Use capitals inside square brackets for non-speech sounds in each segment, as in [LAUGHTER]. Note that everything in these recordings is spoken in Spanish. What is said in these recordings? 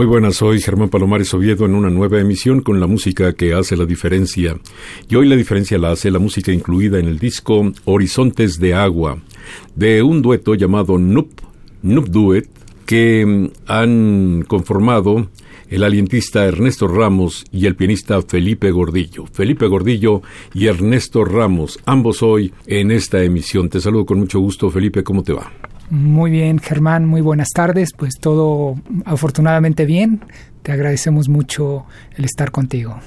Muy buenas, soy Germán Palomares Oviedo en una nueva emisión con la música que hace la diferencia. Y hoy la diferencia la hace la música incluida en el disco Horizontes de Agua, de un dueto llamado Nup, Nup Duet, que mm, han conformado el alientista Ernesto Ramos y el pianista Felipe Gordillo. Felipe Gordillo y Ernesto Ramos, ambos hoy en esta emisión. Te saludo con mucho gusto, Felipe, ¿cómo te va? Muy bien, Germán, muy buenas tardes. Pues todo afortunadamente bien. Te agradecemos mucho el estar contigo.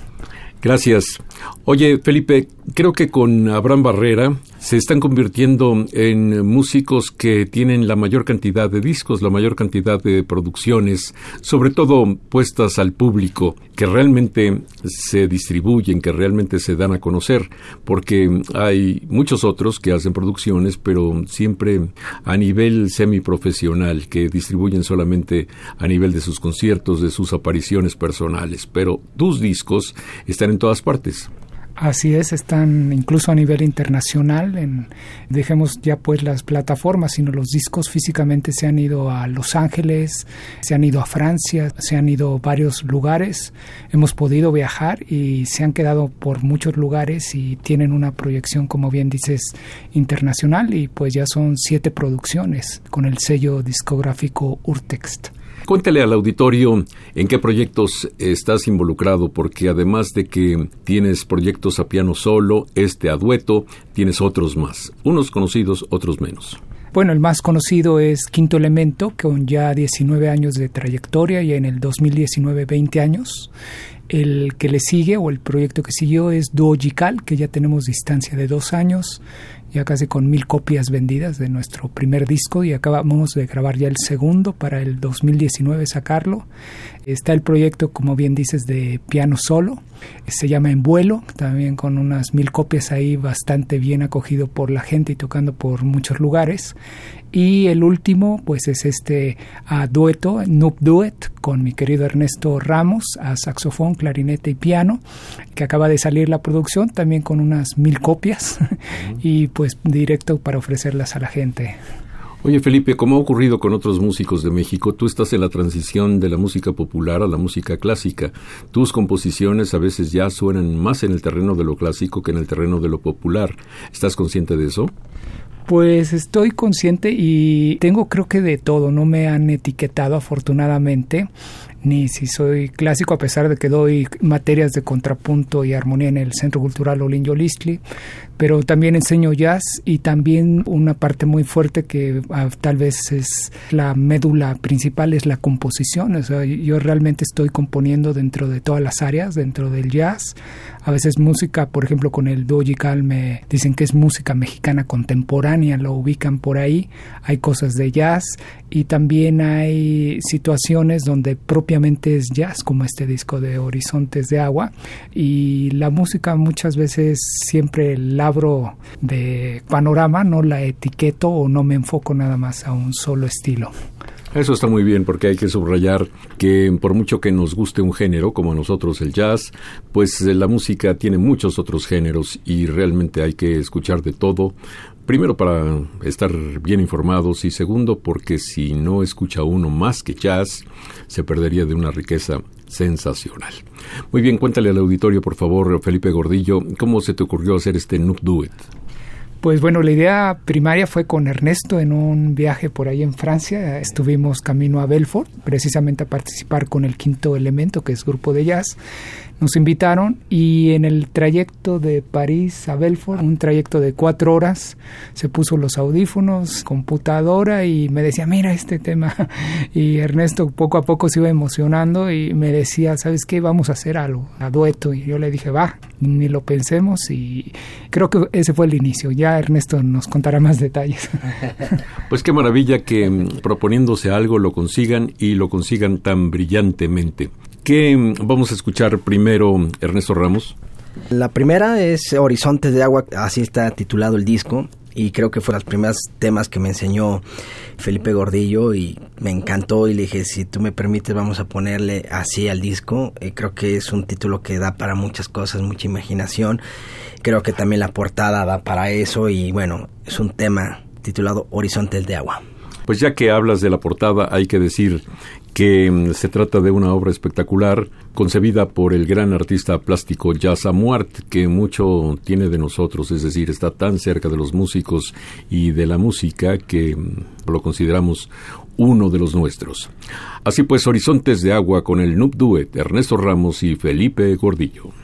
Gracias. Oye, Felipe, creo que con Abraham Barrera se están convirtiendo en músicos que tienen la mayor cantidad de discos, la mayor cantidad de producciones, sobre todo puestas al público, que realmente se distribuyen, que realmente se dan a conocer, porque hay muchos otros que hacen producciones, pero siempre a nivel semiprofesional, que distribuyen solamente a nivel de sus conciertos, de sus apariciones personales, pero tus discos están en todas partes. Así es, están incluso a nivel internacional. En, dejemos ya pues las plataformas, sino los discos físicamente se han ido a Los Ángeles, se han ido a Francia, se han ido a varios lugares. Hemos podido viajar y se han quedado por muchos lugares y tienen una proyección, como bien dices, internacional y pues ya son siete producciones con el sello discográfico Urtext. Cuéntale al auditorio en qué proyectos estás involucrado, porque además de que tienes proyectos a piano solo, este a dueto, tienes otros más, unos conocidos, otros menos. Bueno, el más conocido es Quinto Elemento, con ya 19 años de trayectoria y en el 2019 20 años. El que le sigue o el proyecto que siguió es Duo que ya tenemos distancia de dos años ya casi con mil copias vendidas de nuestro primer disco y acabamos de grabar ya el segundo para el 2019 sacarlo. Está el proyecto, como bien dices, de piano solo, se llama En vuelo, también con unas mil copias ahí bastante bien acogido por la gente y tocando por muchos lugares. Y el último, pues es este a dueto, Noob Duet, con mi querido Ernesto Ramos, a saxofón, clarinete y piano, que acaba de salir la producción, también con unas mil copias, [LAUGHS] y pues directo para ofrecerlas a la gente. Oye Felipe, como ha ocurrido con otros músicos de México, tú estás en la transición de la música popular a la música clásica. Tus composiciones a veces ya suenan más en el terreno de lo clásico que en el terreno de lo popular. ¿Estás consciente de eso? Pues estoy consciente y tengo creo que de todo, no me han etiquetado afortunadamente ni si soy clásico, a pesar de que doy materias de contrapunto y armonía en el Centro Cultural Olin Yolistli, pero también enseño jazz y también una parte muy fuerte que ah, tal vez es la médula principal es la composición. O sea, yo realmente estoy componiendo dentro de todas las áreas, dentro del jazz. A veces música, por ejemplo, con el Dojical me dicen que es música mexicana contemporánea, lo ubican por ahí. Hay cosas de jazz y también hay situaciones donde propiamente es jazz, como este disco de Horizontes de Agua. Y la música muchas veces siempre la abro de panorama, no la etiqueto o no me enfoco nada más a un solo estilo. Eso está muy bien porque hay que subrayar que por mucho que nos guste un género, como a nosotros el jazz, pues eh, la música tiene muchos otros géneros y realmente hay que escuchar de todo. Primero para estar bien informados y segundo porque si no escucha uno más que jazz, se perdería de una riqueza sensacional. Muy bien, cuéntale al auditorio, por favor, Felipe Gordillo, ¿cómo se te ocurrió hacer este Noob Duet? Pues bueno, la idea primaria fue con Ernesto en un viaje por ahí en Francia. Estuvimos camino a Belfort, precisamente a participar con el quinto elemento, que es grupo de jazz nos invitaron y en el trayecto de París a Belfort, un trayecto de cuatro horas, se puso los audífonos, computadora y me decía, mira este tema. [LAUGHS] Y Ernesto poco a poco se iba emocionando y me decía, ¿sabes qué? Vamos a hacer algo, a dueto. Y yo le dije, va, ni lo pensemos y creo que ese fue el inicio. Ya Ernesto nos contará más detalles. [LAUGHS] Pues qué maravilla que mm, proponiéndose algo lo consigan y lo consigan tan brillantemente. ¿Qué vamos a escuchar primero, Ernesto Ramos? La primera es Horizontes de Agua, así está titulado el disco y creo que fue los primeros temas que me enseñó Felipe Gordillo y me encantó y le dije si tú me permites vamos a ponerle así al disco eh, creo que es un título que da para muchas cosas mucha imaginación. Creo que también la portada da para eso y bueno es un tema titulado Horizontes de Agua. Pues ya que hablas de la portada, hay que decir que mm, se trata de una obra espectacular concebida por el gran artista plástico Jazz Amuart, que mucho tiene de nosotros, es decir, está tan cerca de los músicos y de la música que mm, lo consideramos uno de los nuestros. Así pues, Horizontes de Agua con el Noob Duet, Ernesto Ramos y Felipe Gordillo.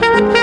Thank you.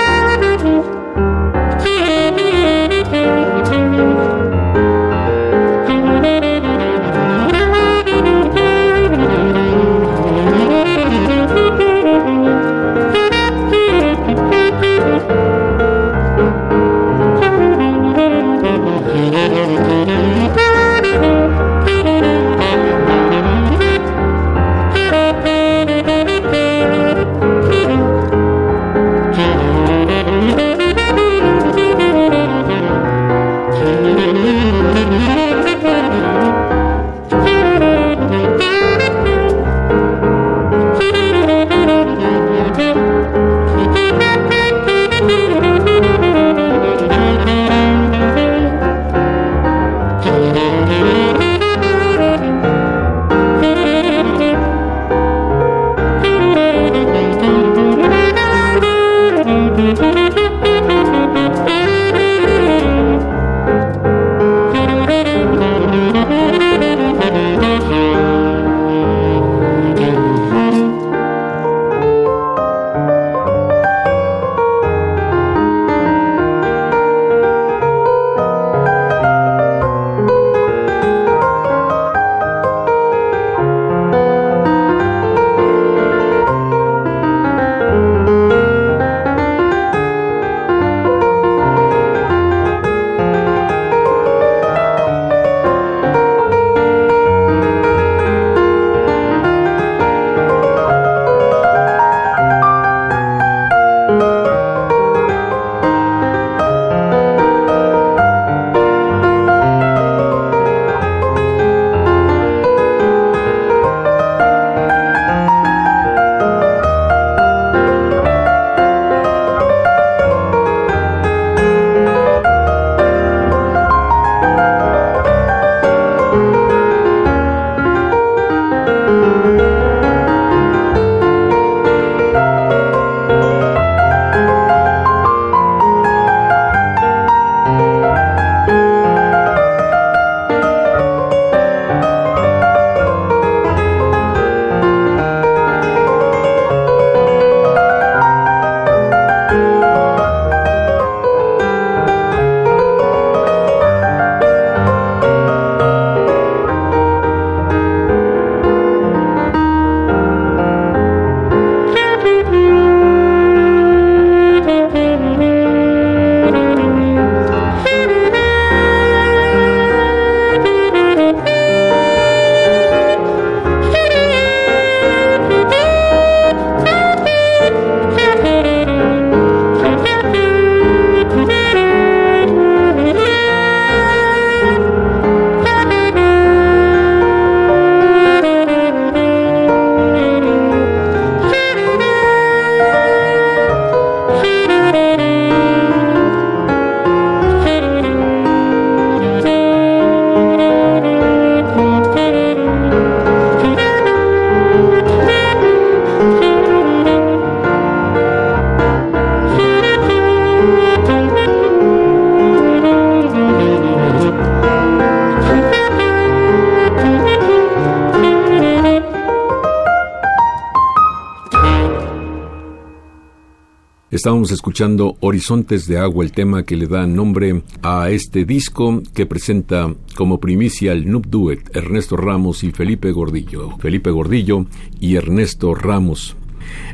Estábamos escuchando Horizontes de Agua, el tema que le da nombre a este disco que presenta como primicia el Noob Duet Ernesto Ramos y Felipe Gordillo. Felipe Gordillo y Ernesto Ramos.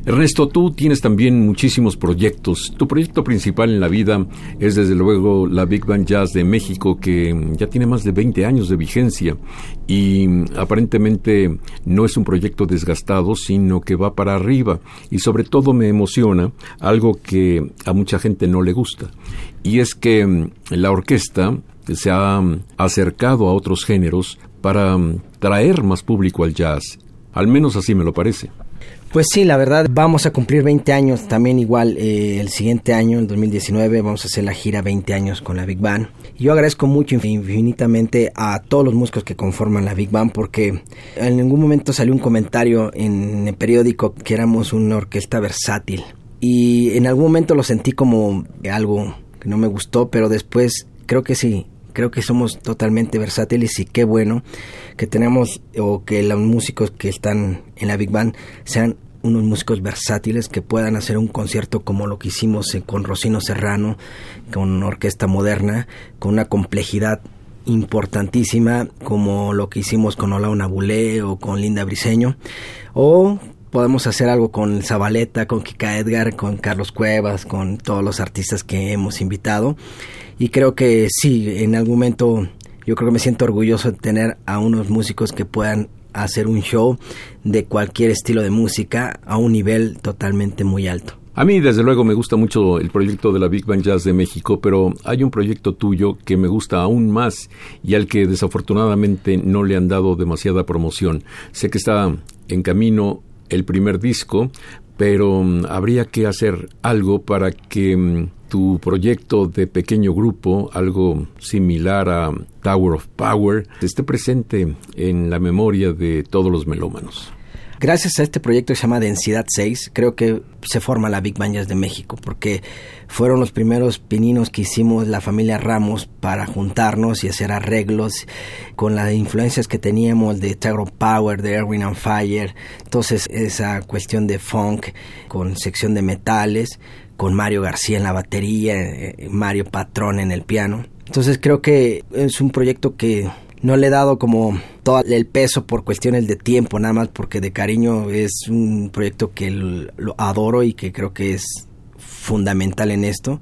Ernesto, tú tienes también muchísimos proyectos. Tu proyecto principal en la vida es desde luego la Big Band Jazz de México, que ya tiene más de 20 años de vigencia y aparentemente no es un proyecto desgastado, sino que va para arriba. Y sobre todo me emociona algo que a mucha gente no le gusta, y es que la orquesta se ha acercado a otros géneros para traer más público al jazz. Al menos así me lo parece. Pues sí, la verdad, vamos a cumplir 20 años también igual eh, el siguiente año, el 2019, vamos a hacer la gira 20 años con la Big Band. Yo agradezco mucho infinitamente a todos los músicos que conforman la Big Band porque en ningún momento salió un comentario en el periódico que éramos una orquesta versátil. Y en algún momento lo sentí como algo que no me gustó, pero después creo que sí, creo que somos totalmente versátiles y qué bueno que tenemos o que los músicos que están en la Big Band sean unos músicos versátiles que puedan hacer un concierto como lo que hicimos con Rocino Serrano, con una orquesta moderna, con una complejidad importantísima como lo que hicimos con Ola Nabulé o con Linda Briseño. O podemos hacer algo con Zabaleta, con Kika Edgar, con Carlos Cuevas, con todos los artistas que hemos invitado. Y creo que sí, en algún momento yo creo que me siento orgulloso de tener a unos músicos que puedan hacer un show de cualquier estilo de música a un nivel totalmente muy alto. A mí, desde luego, me gusta mucho el proyecto de la Big Band Jazz de México, pero hay un proyecto tuyo que me gusta aún más y al que desafortunadamente no le han dado demasiada promoción. Sé que está en camino el primer disco, pero mm, habría que hacer algo para que mm, tu proyecto de pequeño grupo, algo similar a Tower of Power, esté presente en la memoria de todos los melómanos. Gracias a este proyecto que se llama Densidad 6, creo que se forma la Big Band Jazz de México, porque fueron los primeros pininos que hicimos la familia Ramos para juntarnos y hacer arreglos con las influencias que teníamos de of Power, de Erwin and Fire, entonces esa cuestión de funk con sección de metales, con Mario García en la batería, eh, Mario Patrón en el piano. Entonces creo que es un proyecto que no le he dado como todo el peso por cuestiones de tiempo, nada más porque de cariño es un proyecto que lo adoro y que creo que es fundamental en esto.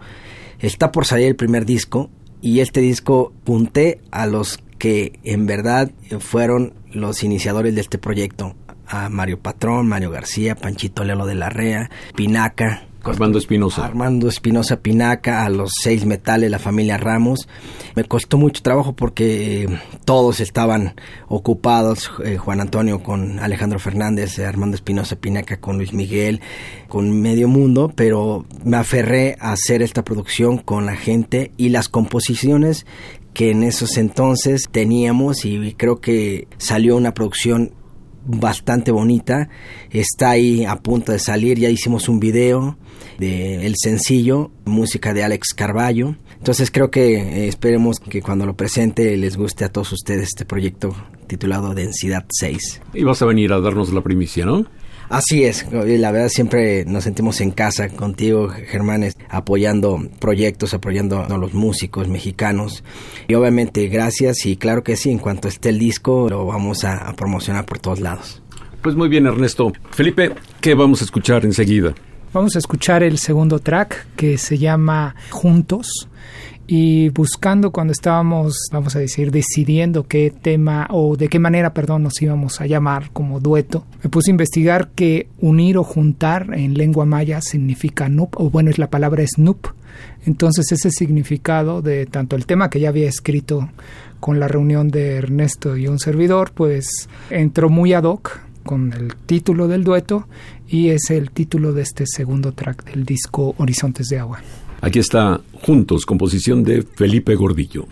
Está por salir el primer disco y este disco punté a los que en verdad fueron los iniciadores de este proyecto. A Mario Patrón, Mario García, Panchito Lelo de la Rea, Pinaca, Armando Espinosa. Armando Espinosa Pinaca, a los seis metales, la familia Ramos. Me costó mucho trabajo porque eh, todos estaban ocupados, eh, Juan Antonio con Alejandro Fernández, eh, Armando Espinosa Pinaca con Luis Miguel, con medio mundo, pero me aferré a hacer esta producción con la gente y las composiciones que en esos entonces teníamos y creo que salió una producción bastante bonita. Está ahí a punto de salir. Ya hicimos un video de el sencillo, música de Alex Carballo. Entonces creo que eh, esperemos que cuando lo presente les guste a todos ustedes este proyecto titulado Densidad 6. Y vas a venir a darnos la primicia, ¿no? Así es, la verdad siempre nos sentimos en casa contigo, Germán, apoyando proyectos, apoyando a los músicos mexicanos. Y obviamente gracias y claro que sí, en cuanto esté el disco lo vamos a, a promocionar por todos lados. Pues muy bien, Ernesto. Felipe, ¿qué vamos a escuchar enseguida? Vamos a escuchar el segundo track que se llama Juntos y buscando cuando estábamos, vamos a decir, decidiendo qué tema o de qué manera, perdón, nos íbamos a llamar como dueto, me puse a investigar que unir o juntar en lengua maya significa nup, o bueno, es la palabra snoop. Entonces ese significado de tanto el tema que ya había escrito con la reunión de Ernesto y un servidor, pues entró muy ad hoc con el título del dueto y es el título de este segundo track del disco Horizontes de Agua. Aquí está Juntos, composición de Felipe Gordillo.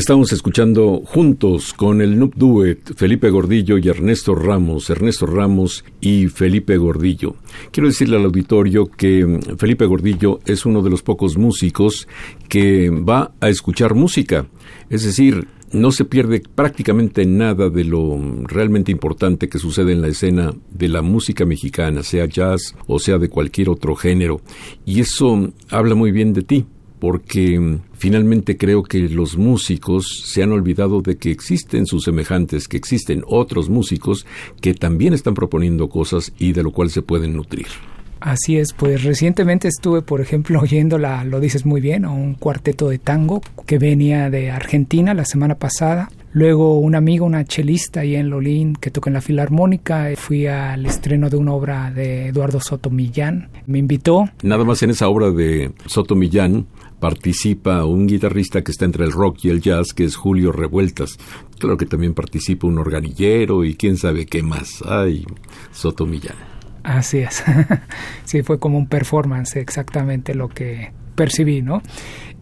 Estamos escuchando juntos con el Noob Duet Felipe Gordillo y Ernesto Ramos, Ernesto Ramos y Felipe Gordillo. Quiero decirle al auditorio que Felipe Gordillo es uno de los pocos músicos que va a escuchar música, es decir, no se pierde prácticamente nada de lo realmente importante que sucede en la escena de la música mexicana, sea jazz o sea de cualquier otro género. Y eso habla muy bien de ti, porque finalmente creo que los músicos se han olvidado de que existen sus semejantes, que existen otros músicos que también están proponiendo cosas y de lo cual se pueden nutrir. Así es, pues recientemente estuve, por ejemplo, [LAUGHS] oyendo la, lo dices muy bien, un cuarteto de tango que venía de Argentina la semana pasada. Luego un amigo, una chelista ahí en Lolín que toca en la filarmónica. Fui al estreno de una obra de Eduardo Soto Millán. Me invitó. Nada más en esa obra de Soto Millán participa un guitarrista que está entre el rock y el jazz, que es Julio Revueltas. Claro que también participa un organillero y quién sabe qué más. Ay, Soto Millán. Así es. [LAUGHS] sí, fue como un performance, exactamente lo que percibí, ¿no?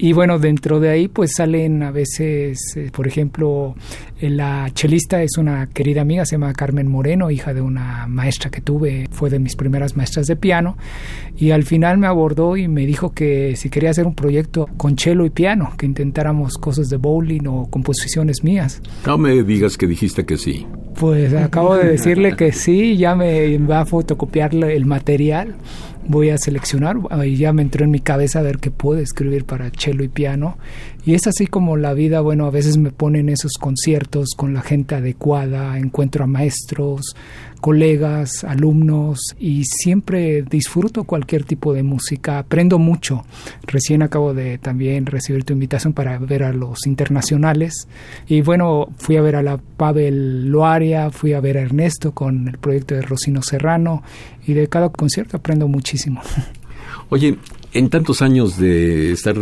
Y bueno, dentro de ahí pues salen a veces, eh, por ejemplo, eh, la chelista es una querida amiga, se llama Carmen Moreno, hija de una maestra que tuve, fue de mis primeras maestras de piano, y al final me abordó y me dijo que si quería hacer un proyecto con cello y piano, que intentáramos cosas de bowling o composiciones mías. No me digas que dijiste que sí. Pues acabo de decirle que sí, ya me va a fotocopiar el material voy a seleccionar y ya me entró en mi cabeza a ver qué puedo escribir para cello y piano y es así como la vida bueno a veces me pone en esos conciertos con la gente adecuada encuentro a maestros colegas, alumnos y siempre disfruto cualquier tipo de música, aprendo mucho. Recién acabo de también recibir tu invitación para ver a los internacionales y bueno, fui a ver a la Pavel Loaria, fui a ver a Ernesto con el proyecto de Rocino Serrano y de cada concierto aprendo muchísimo. Oye, en tantos años de estar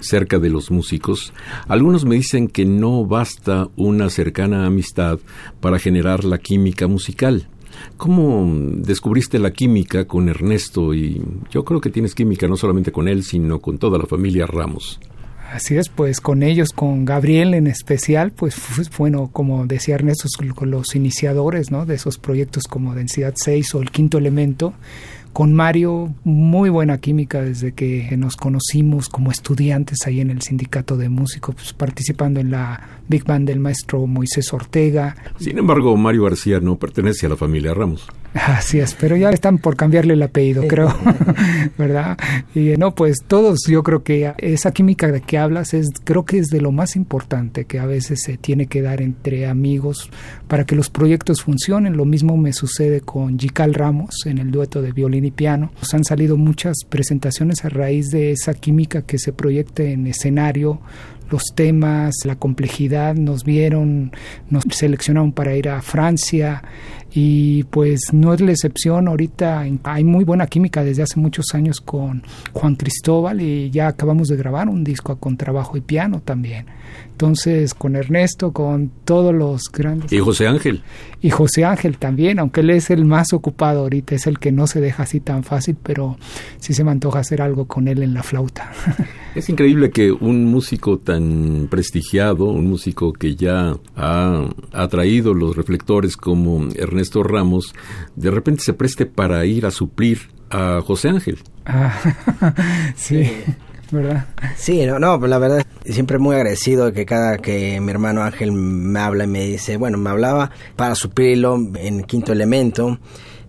cerca de los músicos, algunos me dicen que no basta una cercana amistad para generar la química musical. ¿Cómo descubriste la química con Ernesto? Y yo creo que tienes química no solamente con él, sino con toda la familia Ramos. Así es, pues con ellos, con Gabriel en especial, pues bueno, como decía Ernesto, los iniciadores ¿no? de esos proyectos como Densidad 6 o El Quinto Elemento, con Mario, muy buena química desde que nos conocimos como estudiantes ahí en el sindicato de músicos, pues, participando en la Big Band del maestro Moisés Ortega. Sin embargo, Mario García no pertenece a la familia Ramos. Así es, pero ya están por cambiarle el apellido, creo, [LAUGHS] ¿verdad? Y no, pues todos, yo creo que esa química de que hablas es, creo que es de lo más importante que a veces se tiene que dar entre amigos para que los proyectos funcionen. Lo mismo me sucede con Jical Ramos en el dueto de violín y piano. Nos han salido muchas presentaciones a raíz de esa química que se proyecta en escenario, los temas, la complejidad, nos vieron, nos seleccionaron para ir a Francia y pues no es la excepción, ahorita hay muy buena química desde hace muchos años con Juan Cristóbal y ya acabamos de grabar un disco con trabajo y piano también. Entonces, con Ernesto, con todos los grandes. Y José Ángel. Y José Ángel también, aunque él es el más ocupado ahorita, es el que no se deja así tan fácil, pero sí se me antoja hacer algo con él en la flauta. [LAUGHS] Es increíble que un músico tan prestigiado, un músico que ya ha atraído los reflectores como Ernesto Ramos, de repente se preste para ir a suplir a José Ángel. Ah, [LAUGHS] sí. ¿Verdad? Sí, no, no, la verdad, siempre muy agradecido de que cada que mi hermano Ángel me habla y me dice, bueno, me hablaba para suplirlo en Quinto Elemento,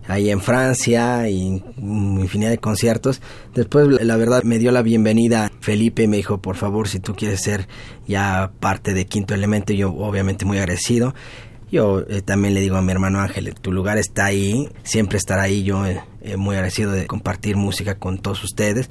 ahí en Francia y infinidad de conciertos. Después, la verdad, me dio la bienvenida Felipe y me dijo, por favor, si tú quieres ser ya parte de Quinto Elemento, yo obviamente muy agradecido. Yo eh, también le digo a mi hermano Ángel, tu lugar está ahí, siempre estará ahí, yo eh, muy agradecido de compartir música con todos ustedes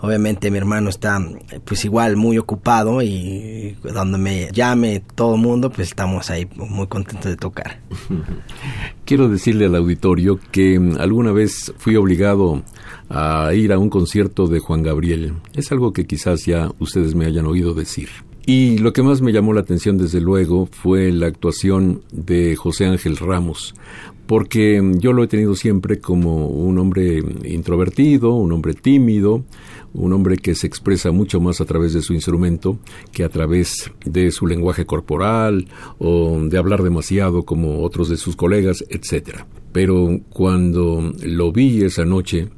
obviamente mi hermano está pues igual muy ocupado y donde me llame todo el mundo pues estamos ahí muy contentos de tocar. [LAUGHS] Quiero decirle al auditorio que mm, alguna vez fui obligado a ir a un concierto de Juan Gabriel. Es algo que quizás ya ustedes me hayan oído decir. Y lo que más me llamó la atención desde luego fue la actuación de José Ángel Ramos, porque yo lo he tenido siempre como un hombre introvertido, un hombre tímido, un hombre que se expresa mucho más a través de su instrumento que a través de su lenguaje corporal o de hablar demasiado como otros de sus colegas, etc. Pero cuando lo vi esa noche,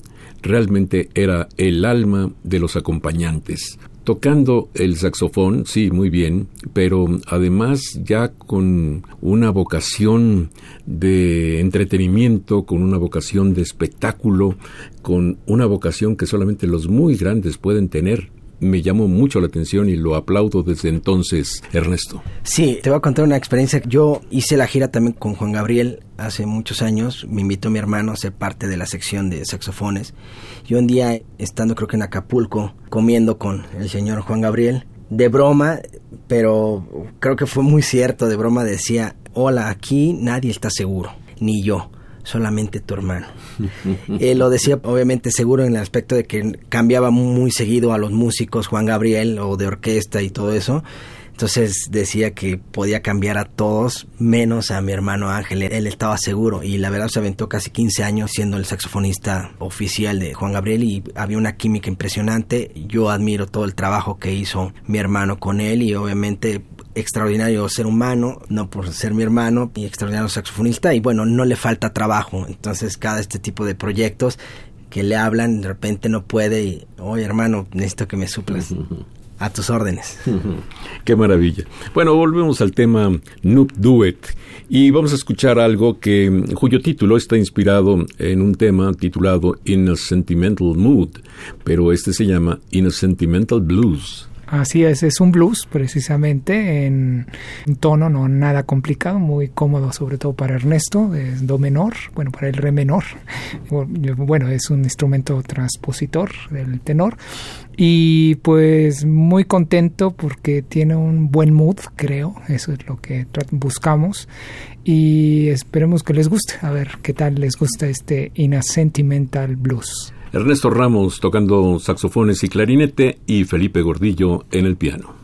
realmente era el alma de los acompañantes, tocando el saxofón, sí, muy bien, pero además ya con una vocación de entretenimiento, con una vocación de espectáculo, con una vocación que solamente los muy grandes pueden tener me llamó mucho la atención y lo aplaudo desde entonces, Ernesto. Sí, te voy a contar una experiencia. Yo hice la gira también con Juan Gabriel hace muchos años. Me invitó mi hermano a ser parte de la sección de saxofones. Y un día, estando creo que en Acapulco, comiendo con el señor Juan Gabriel, de broma, pero creo que fue muy cierto, de broma decía, hola, aquí nadie está seguro, ni yo solamente tu hermano. Él [LAUGHS] lo decía obviamente seguro en el aspecto de que cambiaba muy seguido a los músicos, Juan Gabriel o de orquesta y todo eso. Entonces decía que podía cambiar a todos menos a mi hermano Ángel. Él estaba seguro y la verdad se aventó casi 15 años siendo el saxofonista oficial de Juan Gabriel y había una química impresionante. Yo admiro todo el trabajo que hizo mi hermano con él y obviamente extraordinario ser humano, no por ser mi hermano, y extraordinario saxofonista, y bueno, no le falta trabajo. Entonces, cada este tipo de proyectos que le hablan, de repente no puede, y, oye hermano, necesito que me suplas. A tus órdenes. Qué maravilla. Bueno, volvemos al tema Noob Duet y vamos a escuchar algo que cuyo título está inspirado en un tema titulado In a Sentimental Mood, pero este se llama In a Sentimental Blues. Así es, es un blues precisamente en tono no nada complicado, muy cómodo sobre todo para Ernesto, es do menor, bueno, para el re menor. Bueno, es un instrumento transpositor del tenor y pues muy contento porque tiene un buen mood, creo, eso es lo que buscamos y esperemos que les guste, a ver qué tal les gusta este In a Sentimental Blues. Ernesto Ramos tocando saxofones y clarinete y Felipe Gordillo en el piano.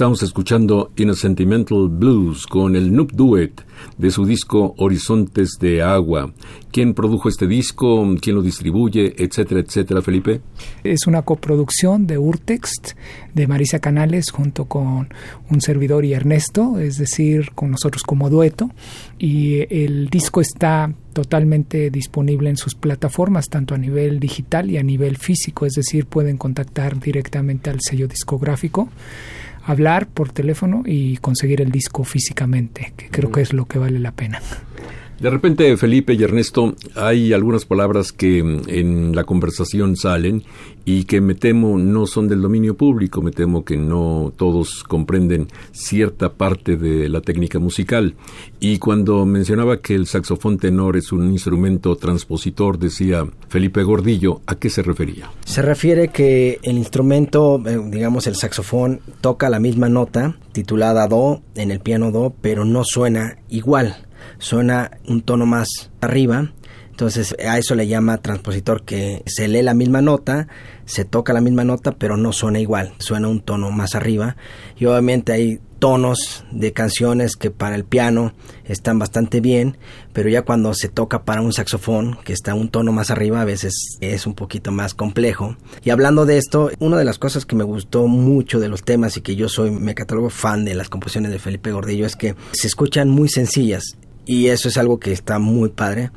Estamos escuchando In a Sentimental Blues con el Noob Duet de su disco Horizontes de Agua. ¿Quién produjo este disco? ¿Quién lo distribuye? Etcétera, etcétera, Felipe. Es una coproducción de Urtext, de Marisa Canales, junto con un servidor y Ernesto, es decir, con nosotros como dueto. Y el disco está totalmente disponible en sus plataformas, tanto a nivel digital y a nivel físico, es decir, pueden contactar directamente al sello discográfico hablar por teléfono y conseguir el disco físicamente, que creo que es lo que vale la pena. De repente, Felipe y Ernesto, hay algunas palabras que mm, en la conversación salen y que me temo no son del dominio público, me temo que no todos comprenden cierta parte de la técnica musical. Y cuando mencionaba que el saxofón tenor es un instrumento transpositor, decía Felipe Gordillo, ¿a qué se refería? Se refiere que el instrumento, eh, digamos el saxofón, toca la misma nota, titulada Do, en el piano Do, pero no suena igual suena un tono más arriba. Entonces a eso le llama transpositor que se lee la misma nota, se toca la misma nota, pero no suena igual, suena un tono más arriba. Y obviamente hay tonos de canciones que para el piano están bastante bien, pero ya cuando se toca para un saxofón, que está un tono más arriba, a veces es un poquito más complejo. Y hablando de esto, una de las cosas que me gustó mucho de los temas y que yo soy, me catalogo fan de las composiciones de Felipe Gordillo, es que se escuchan muy sencillas y eso es algo que está muy padre.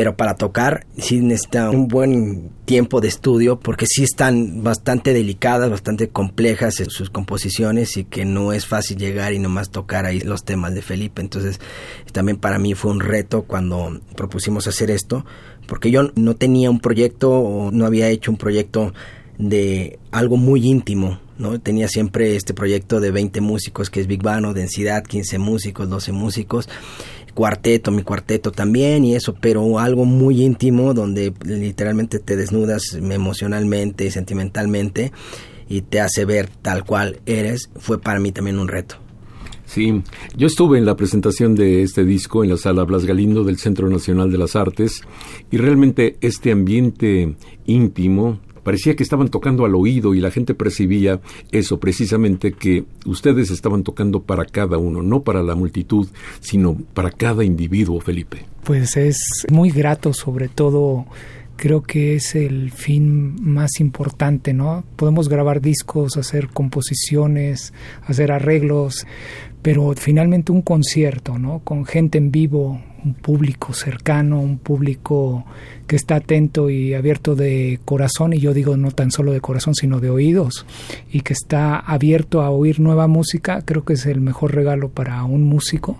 Pero para tocar sí necesita un buen tiempo de estudio porque sí están bastante delicadas, bastante complejas en sus composiciones y que no es fácil llegar y nomás tocar ahí los temas de Felipe. Entonces también para mí fue un reto cuando propusimos hacer esto porque yo no tenía un proyecto o no había hecho un proyecto de algo muy íntimo, ¿no? Tenía siempre este proyecto de 20 músicos que es Big Bang o densidad, 15 músicos, 12 músicos cuarteto, mi cuarteto también y eso, pero algo muy íntimo donde literalmente te desnudas emocionalmente y sentimentalmente y te hace ver tal cual eres, fue para mí también un reto. Sí, yo estuve en la presentación de este disco en la sala Blas Galindo del Centro Nacional de las Artes y realmente este ambiente íntimo, parecía que estaban tocando al oído y la gente percibía eso precisamente que ustedes estaban tocando para cada uno, no para la multitud, sino para cada individuo, Felipe. Pues es muy grato sobre todo creo que es el fin más importante, ¿no? Podemos grabar discos, hacer composiciones, hacer arreglos, pero finalmente un concierto, ¿no? Con gente en vivo, un público cercano, un público que está atento y abierto de corazón, y yo digo no tan solo de corazón, sino de oídos, y que está abierto a oír nueva música, creo que es el mejor regalo para un músico.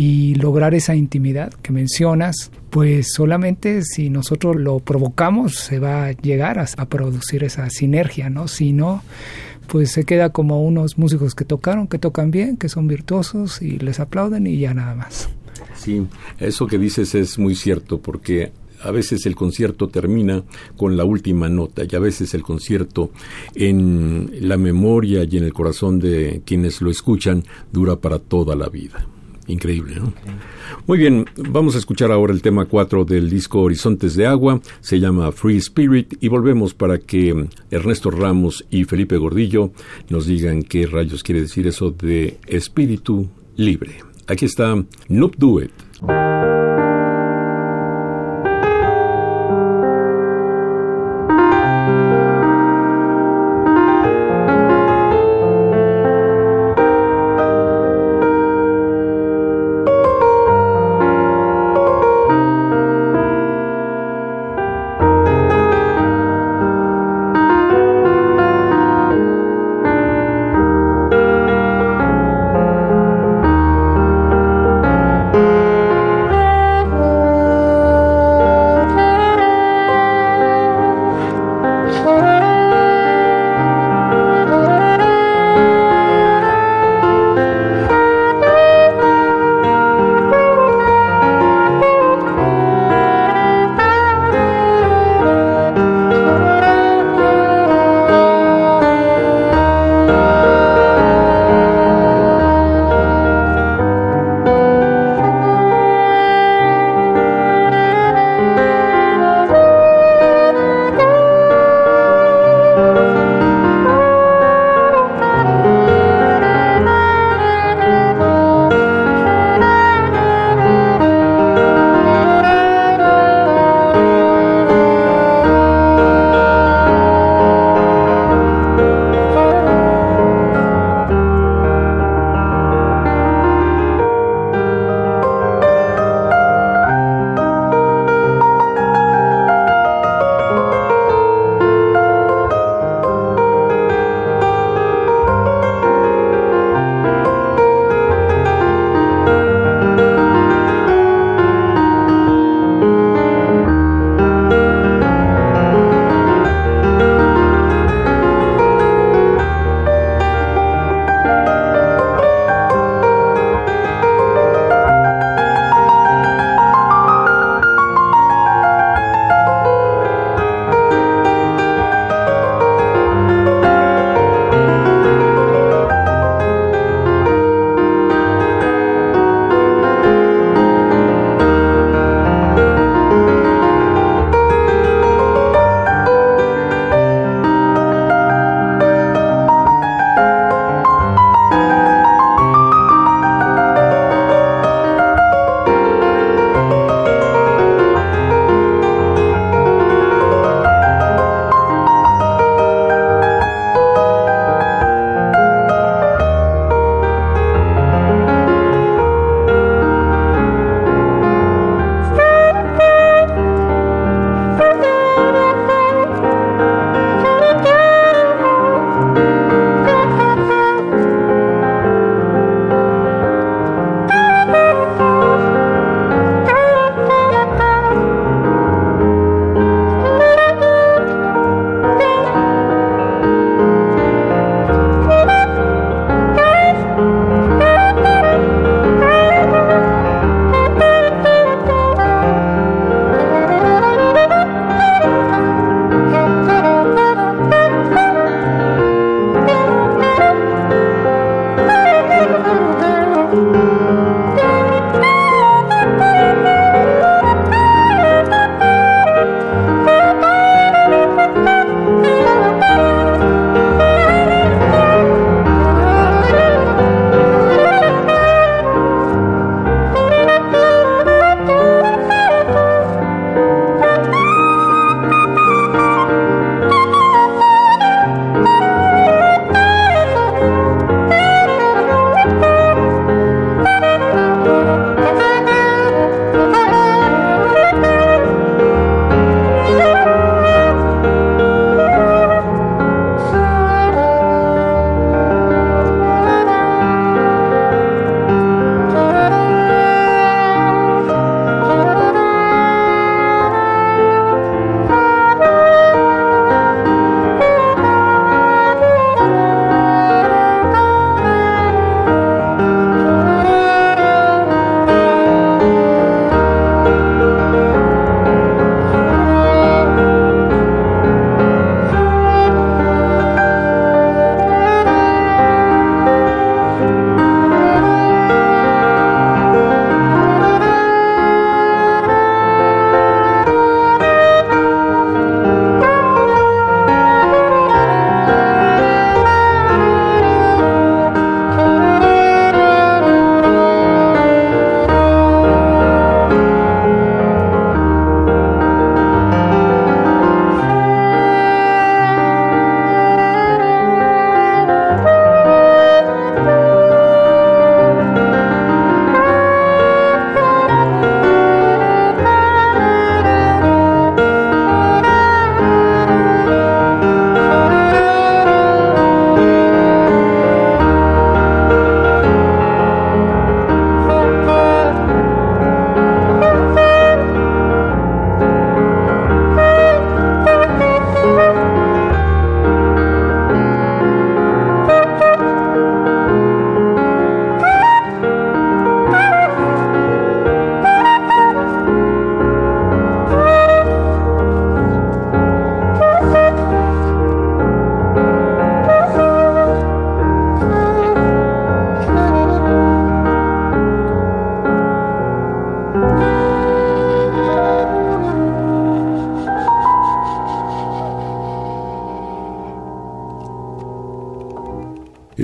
Y lograr esa intimidad que mencionas, pues solamente si nosotros lo provocamos se va a llegar a, producir esa sinergia, ¿no? Si no, pues se queda como unos músicos que tocaron, que tocan bien, que son virtuosos y les aplauden y ya nada más. Sí, eso que dices es muy cierto porque a veces el concierto termina con la última nota y a veces el concierto en la memoria y en el corazón de quienes lo escuchan dura para toda la vida. Increíble, ¿no? Muy bien, vamos a escuchar ahora el tema 4 del disco Horizontes de Agua, se llama Free Spirit y volvemos para que Ernesto Ramos y Felipe Gordillo nos digan qué rayos quiere decir eso de espíritu libre. Aquí está Noob Do It.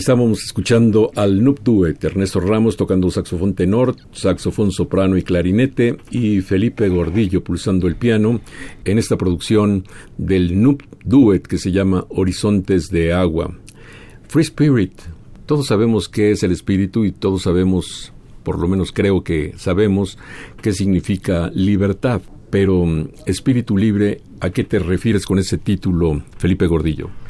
Estábamos escuchando al Noob Duet, Ernesto Ramos tocando saxofón tenor, saxofón soprano y clarinete, y Felipe Gordillo pulsando el piano en esta producción del Noob Duet que se llama Horizontes de Agua. Free Spirit, todos sabemos qué es el espíritu y todos sabemos, por lo menos creo que sabemos, qué significa libertad. Pero espíritu libre, ¿a qué te refieres con ese título, Felipe Gordillo?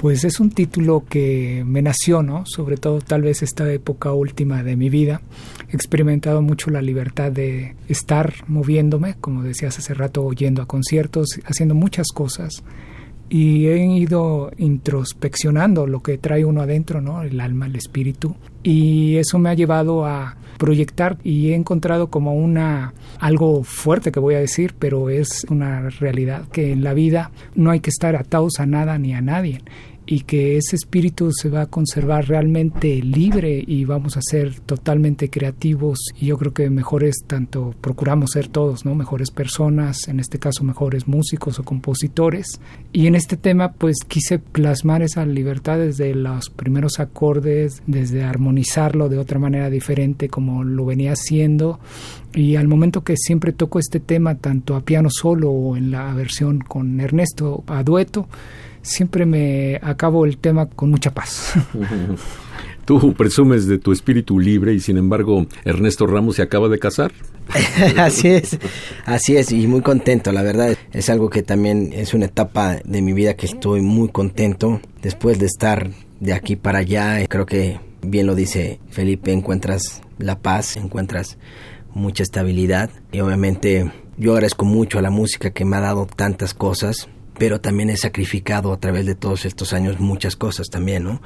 Pues es un título que me nació, ¿no? Sobre todo tal vez esta época última de mi vida. He experimentado mucho la libertad de estar moviéndome, como decías hace rato, yendo a conciertos, haciendo muchas cosas. Y he ido introspeccionando lo que trae uno adentro, ¿no? El alma, el espíritu. Y eso me ha llevado a proyectar y he encontrado como una algo fuerte que voy a decir, pero es una realidad que en la vida no hay que estar atados a nada ni a nadie y que ese espíritu se va a conservar realmente libre y vamos a ser totalmente creativos y yo creo que mejores tanto procuramos ser todos, ¿no? Mejores personas, en este caso mejores músicos o compositores. Y en este tema pues quise plasmar esa libertad desde los primeros acordes, desde armonizarlo de otra manera diferente como lo venía haciendo y al momento que siempre toco este tema tanto a piano solo o en la versión con Ernesto a dueto, siempre me acabo el tema con mucha paz. [LAUGHS] Tú presumes de tu espíritu libre y sin embargo Ernesto Ramos se acaba de casar. [LAUGHS] así es, así es y muy contento, la verdad es algo que también es una etapa de mi vida que estoy muy contento después de estar de aquí para allá. Creo que bien lo dice Felipe, encuentras la paz, encuentras mucha estabilidad y obviamente yo agradezco mucho a la música que me ha dado tantas cosas pero también he sacrificado a través de todos estos años muchas cosas también, ¿no?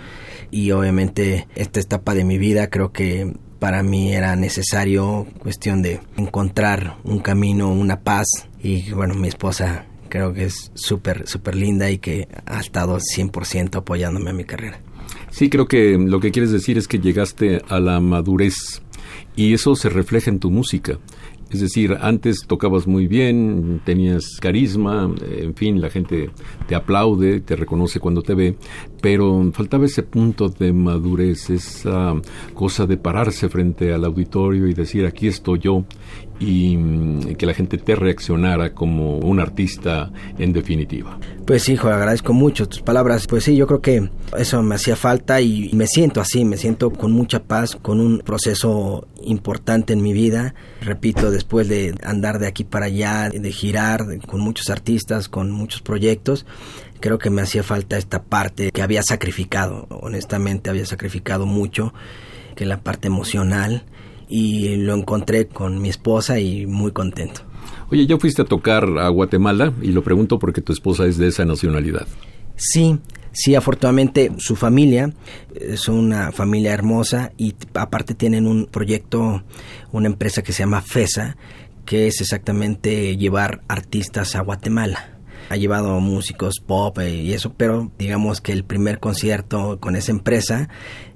Y obviamente esta etapa de mi vida creo que para mí era necesario cuestión de encontrar un camino, una paz y bueno, mi esposa creo que es súper, súper linda y que ha estado 100% apoyándome a mi carrera. Sí, creo que lo que quieres decir es que llegaste a la madurez y eso se refleja en tu música. Es decir, antes tocabas muy bien, tenías carisma, en fin, la gente te aplaude, te reconoce cuando te ve, pero faltaba ese punto de madurez, esa cosa de pararse frente al auditorio y decir aquí estoy yo y mm, que la gente te reaccionara como un artista en definitiva. Pues hijo, agradezco mucho tus palabras. Pues sí, yo creo que eso me hacía falta y me siento así, me siento con mucha paz, con un proceso importante en mi vida. Repito, después de andar de aquí para allá, de girar con muchos artistas, con muchos proyectos, creo que me hacía falta esta parte que había sacrificado, honestamente había sacrificado mucho, que la parte emocional y lo encontré con mi esposa y muy contento. Oye, ¿ya fuiste a tocar a Guatemala? Y lo pregunto porque tu esposa es de esa nacionalidad. Sí, sí, afortunadamente su familia es una familia hermosa y aparte tienen un proyecto, una empresa que se llama FESA, que es exactamente llevar artistas a Guatemala. Ha llevado músicos pop eh, y eso, pero digamos que el primer concierto con esa empresa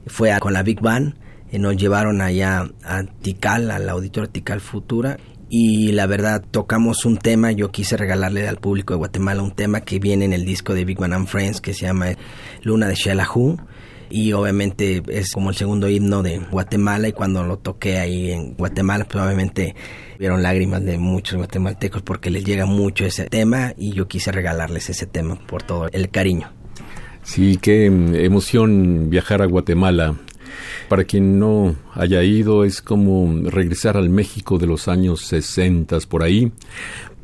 fue con la Big Band eh, nos llevaron allá a Tikal, al auditorio Tikal Futura, y la verdad tocamos un tema, yo quise regalarle al público de Guatemala un tema que viene en el disco de Big Man and Friends que se llama Luna de Shelahu y obviamente es como el segundo himno de Guatemala y cuando lo toqué ahí en Guatemala pues obviamente vieron lágrimas de muchos guatemaltecos porque les llega mucho ese tema y yo quise regalarles ese tema por todo el cariño. Sí, qué emoción viajar a Guatemala para quien no haya ido, es como regresar al México de los años 60 por ahí,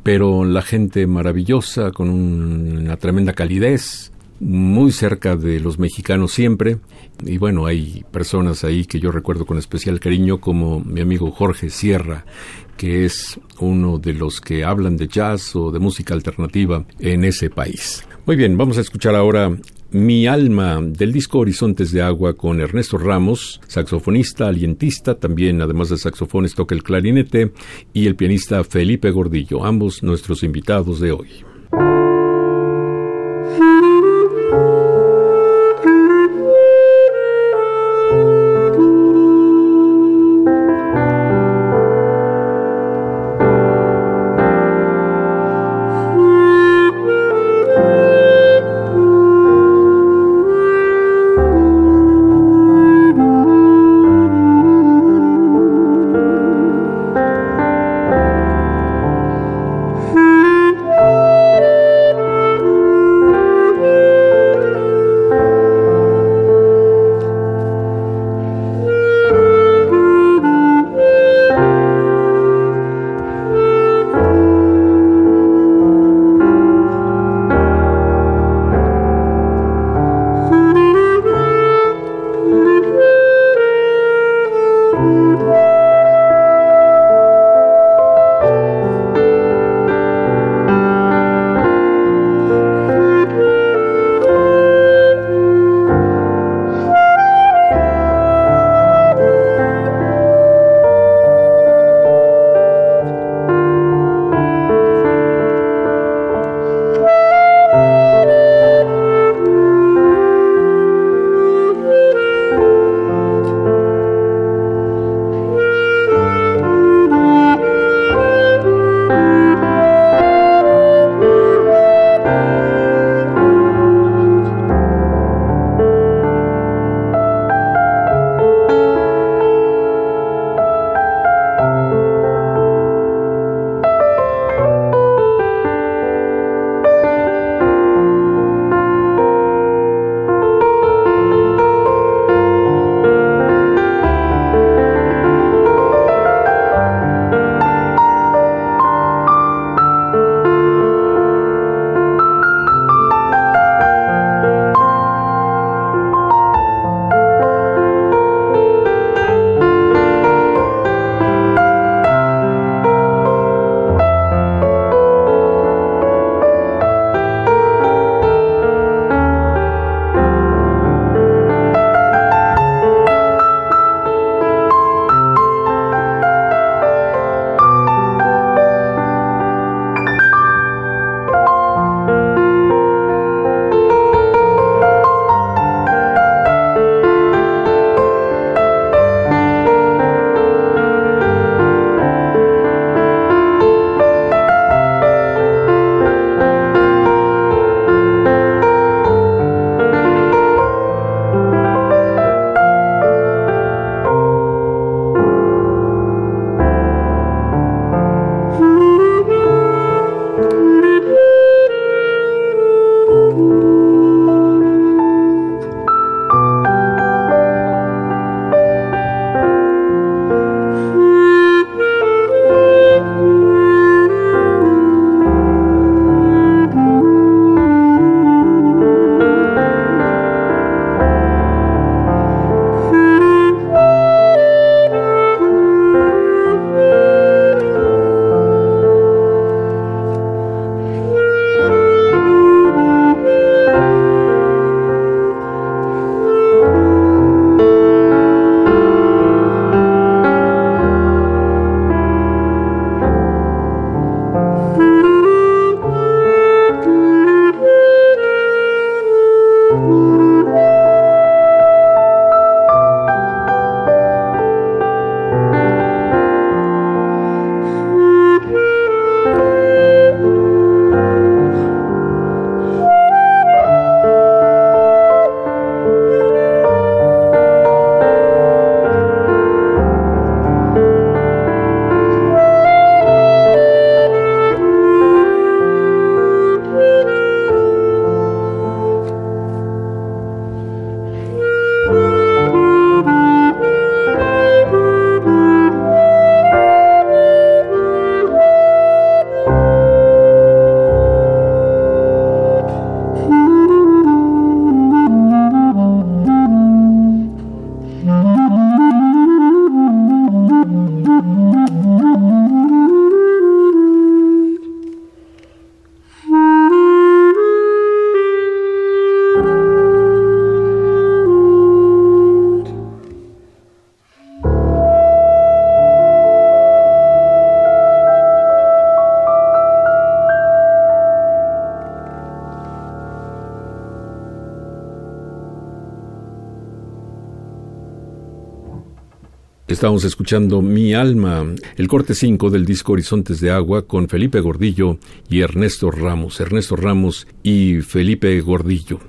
pero la gente maravillosa, con una tremenda calidez, muy cerca de los mexicanos siempre. Y bueno, hay personas ahí que yo recuerdo con especial cariño, como mi amigo Jorge Sierra, que es uno de los que hablan de jazz o de música alternativa en ese país. Muy bien, vamos a escuchar ahora mi alma del disco Horizontes de Agua con Ernesto Ramos, saxofonista, alientista, también además de saxofones toca el clarinete y el pianista Felipe Gordillo, ambos nuestros invitados de hoy. Estamos escuchando Mi Alma, el corte 5 del disco Horizontes de Agua con Felipe Gordillo y Ernesto Ramos. Ernesto Ramos y Felipe Gordillo.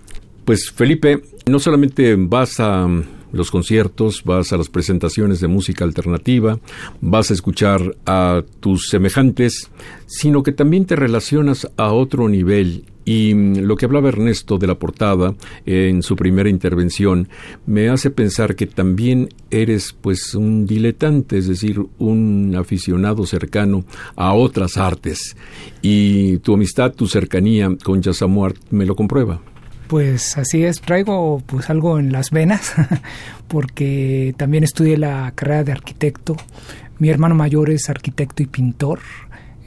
Pues Felipe, no solamente vas a los conciertos, vas a las presentaciones de música alternativa, vas a escuchar a tus semejantes, sino que también te relacionas a otro nivel y lo que hablaba Ernesto de la portada en su primera intervención me hace pensar que también eres pues un diletante, es decir, un aficionado cercano a otras artes. Y tu amistad, tu cercanía con Yasamuart me lo comprueba. Pues así es, traigo pues algo en las venas [LAUGHS] porque también estudié la carrera de arquitecto. Mi hermano mayor es arquitecto y pintor,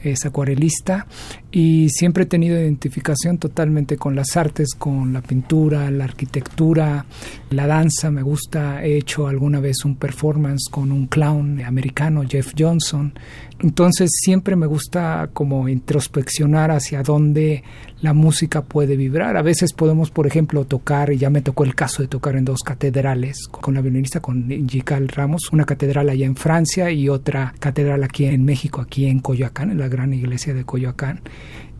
es acuarelista y siempre he tenido identificación totalmente con las artes, con la pintura, la arquitectura, la danza, me gusta, he hecho alguna vez un performance con un clown americano, Jeff Johnson, entonces siempre me gusta como introspeccionar hacia dónde la música puede vibrar. A veces podemos, por ejemplo, tocar, y ya me tocó el caso de tocar en dos catedrales con la violinista, con Gical Ramos, una catedral allá en Francia y otra catedral aquí en México, aquí en Coyoacán, en la gran iglesia de Coyoacán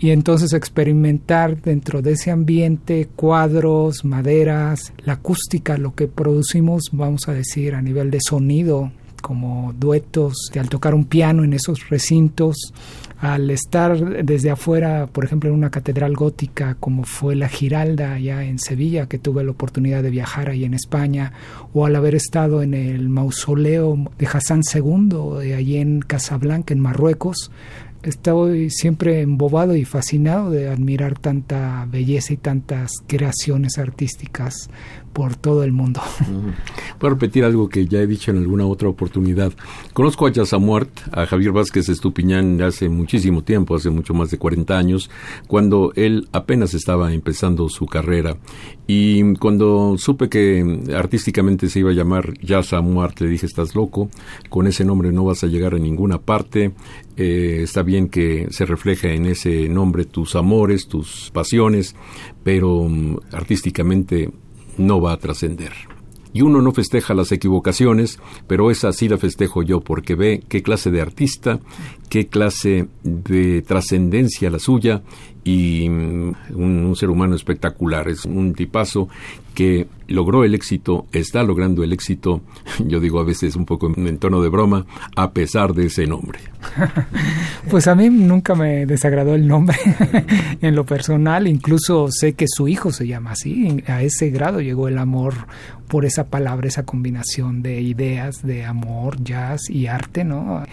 y entonces experimentar dentro de ese ambiente cuadros, maderas, la acústica, lo que producimos, vamos a decir, a nivel de sonido, como duetos, al tocar un piano en esos recintos, al estar desde afuera, por ejemplo, en una catedral gótica como fue la Giralda allá en Sevilla, que tuve la oportunidad de viajar ahí en España, o al haber estado en el mausoleo de Hassan II, de allí en Casablanca, en Marruecos, estoy siempre embobado y fascinado de admirar tanta belleza y tantas creaciones artísticas por todo el mundo. Voy a repetir algo que ya he dicho en alguna otra oportunidad. Conozco a Yasamuart, a Javier Vázquez Estupiñán hace muchísimo tiempo, hace mucho más de 40 años, cuando él apenas estaba empezando su carrera. Y cuando supe que artísticamente se iba a llamar Yasamuart, le dije, estás loco, con ese nombre no vas a llegar a ninguna parte. Eh, está bien que se refleje en ese nombre tus amores, tus pasiones, pero mm, artísticamente no va a trascender. Y uno no festeja las equivocaciones, pero esa sí la festejo yo porque ve qué clase de artista, qué clase de trascendencia la suya y mm, un, ser humano espectacular. Es un tipazo que logró el éxito, está logrando el éxito, [LAUGHS] yo digo a veces un poco en tono de broma, a pesar de ese nombre. [LAUGHS] Pues a mí nunca me desagradó el nombre [LAUGHS] en lo personal, incluso sé que su hijo se llama así, a ese grado llegó el amor por esa palabra, esa combinación de ideas, de amor, jazz y arte, ¿no?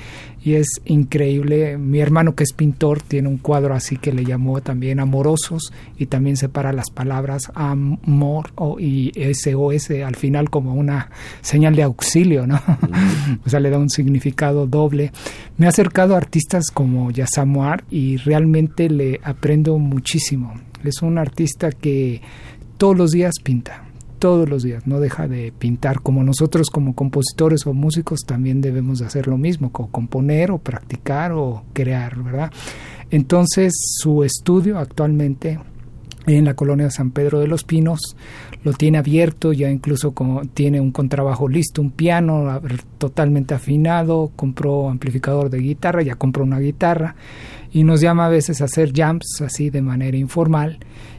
Y es increíble, mi hermano que es pintor tiene un cuadro así que le llamó también amorosos y también separa las palabras amor o, y SOS al final como una señal de auxilio, ¿no? [LAUGHS] o sea, le da un significado doble. Me ha acercado a artistas como Yasamuar y realmente le aprendo muchísimo. Es un artista que todos los días pinta, todos los días, no deja de pintar, como nosotros como compositores o músicos también debemos de hacer lo mismo, como componer o practicar o crear, ¿verdad? Entonces su estudio actualmente en la colonia San Pedro de los Pinos lo tiene abierto, ya incluso tiene un contrabajo listo, un piano totalmente afinado, compró amplificador de guitarra, ya compró una guitarra y nos llama a veces a hacer jams así de manera informal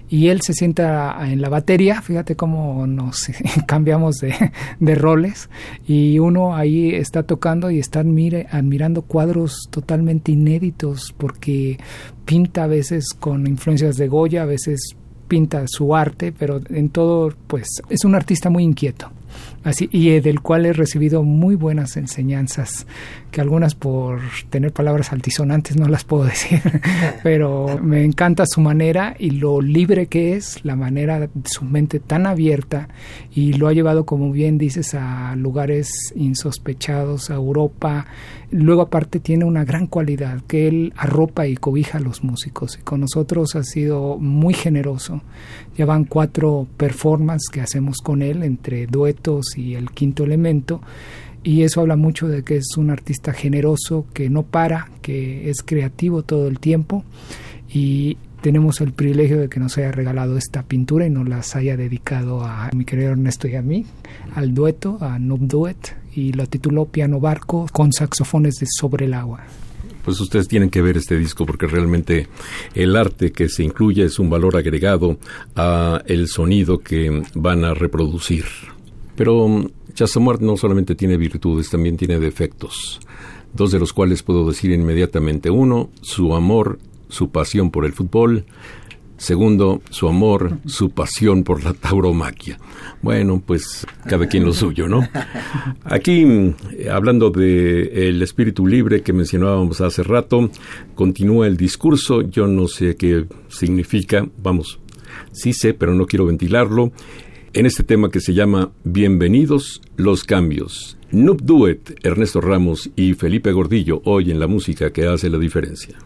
y él se sienta en la batería, fíjate cómo nos [LAUGHS] cambiamos de, roles, y uno ahí está tocando y está admirando cuadros totalmente inéditos, porque pinta a veces con influencias de Goya, a veces pinta su arte, pero en todo, pues es un artista muy inquieto. Así, y eh, del cual he recibido muy buenas enseñanzas que algunas por tener palabras altisonantes no las puedo [LAUGHS] decir, pero me encanta su manera y lo libre que es, la manera, de su mente tan abierta y lo ha llevado, como bien dices, a lugares insospechados, a Europa. Luego aparte tiene una gran cualidad, que él arropa y cobija a los músicos y con nosotros ha sido muy generoso. Ya van cuatro performances que hacemos con él entre duetos y el quinto elemento. Y eso habla mucho de que es un artista generoso, que no para, que es creativo todo el tiempo. Y tenemos el privilegio de que nos haya regalado esta pintura y nos las haya dedicado a mi querido Ernesto y a mí, al dueto, a Noob Duet, y lo tituló Piano Barco con saxofones de Sobre el Agua pues ustedes tienen que ver este disco porque realmente el arte que se incluye es un valor agregado a el sonido que van a reproducir. Pero Chassamart no solamente tiene virtudes, también tiene defectos, dos de los cuales puedo decir inmediatamente. Uno, su amor, su pasión por el fútbol, Segundo, su amor, su pasión por la tauromaquia. Bueno, pues cada quien lo suyo, ¿no? Aquí, eh, hablando de el espíritu libre que mencionábamos hace rato, continúa el discurso. Yo no sé qué significa, vamos, sí sé, pero no quiero ventilarlo. En este tema que se llama Bienvenidos los cambios. Noob Duet, Ernesto Ramos y Felipe Gordillo, hoy en la música que hace la diferencia.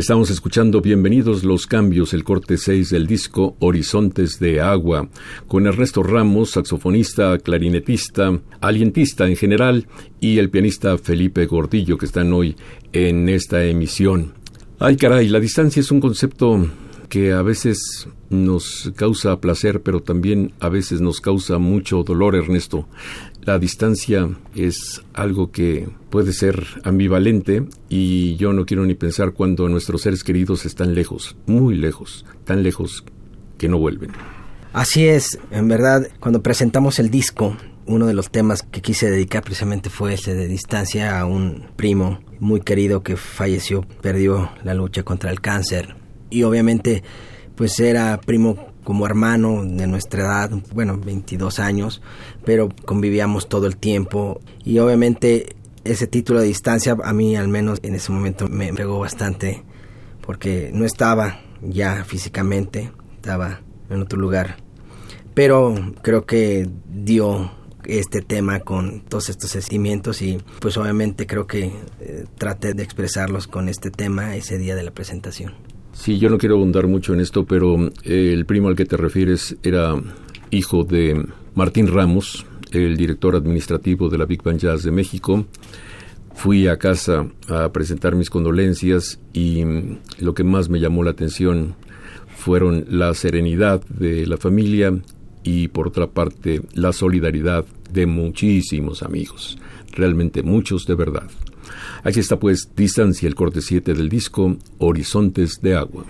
Estamos escuchando Bienvenidos los Cambios, el corte 6 del disco Horizontes de Agua, con Ernesto Ramos, saxofonista, clarinetista, alientista en general, y el pianista Felipe Gordillo, que están hoy en esta emisión. Ay caray, la distancia es un concepto que a veces nos causa placer, pero también a veces nos causa mucho dolor, Ernesto. La distancia es algo que puede ser ambivalente y yo no quiero ni pensar cuando nuestros seres queridos están lejos, muy lejos, tan lejos que no vuelven. Así es, en verdad, cuando presentamos el disco, uno de los temas que quise dedicar precisamente fue ese de distancia a un primo muy querido que falleció, perdió la lucha contra el cáncer y obviamente pues era primo como hermano de nuestra edad, bueno, 22 años, pero convivíamos todo el tiempo y obviamente ese título de distancia a mí al menos en ese momento me pegó bastante porque no estaba ya físicamente, estaba en otro lugar, pero creo que dio este tema con todos estos sentimientos y pues obviamente creo que eh, traté de expresarlos con este tema ese día de la presentación. Sí, yo no quiero abundar mucho en esto, pero eh, el primo al que te refieres era hijo de Martín Ramos, el director administrativo de la Big Band Jazz de México. Fui a casa a presentar mis condolencias y lo que más me llamó la atención fueron la serenidad de la familia y por otra parte la solidaridad de muchísimos amigos, realmente muchos de verdad. Aquí está pues Distancia, el corte 7 del disco Horizontes de Agua.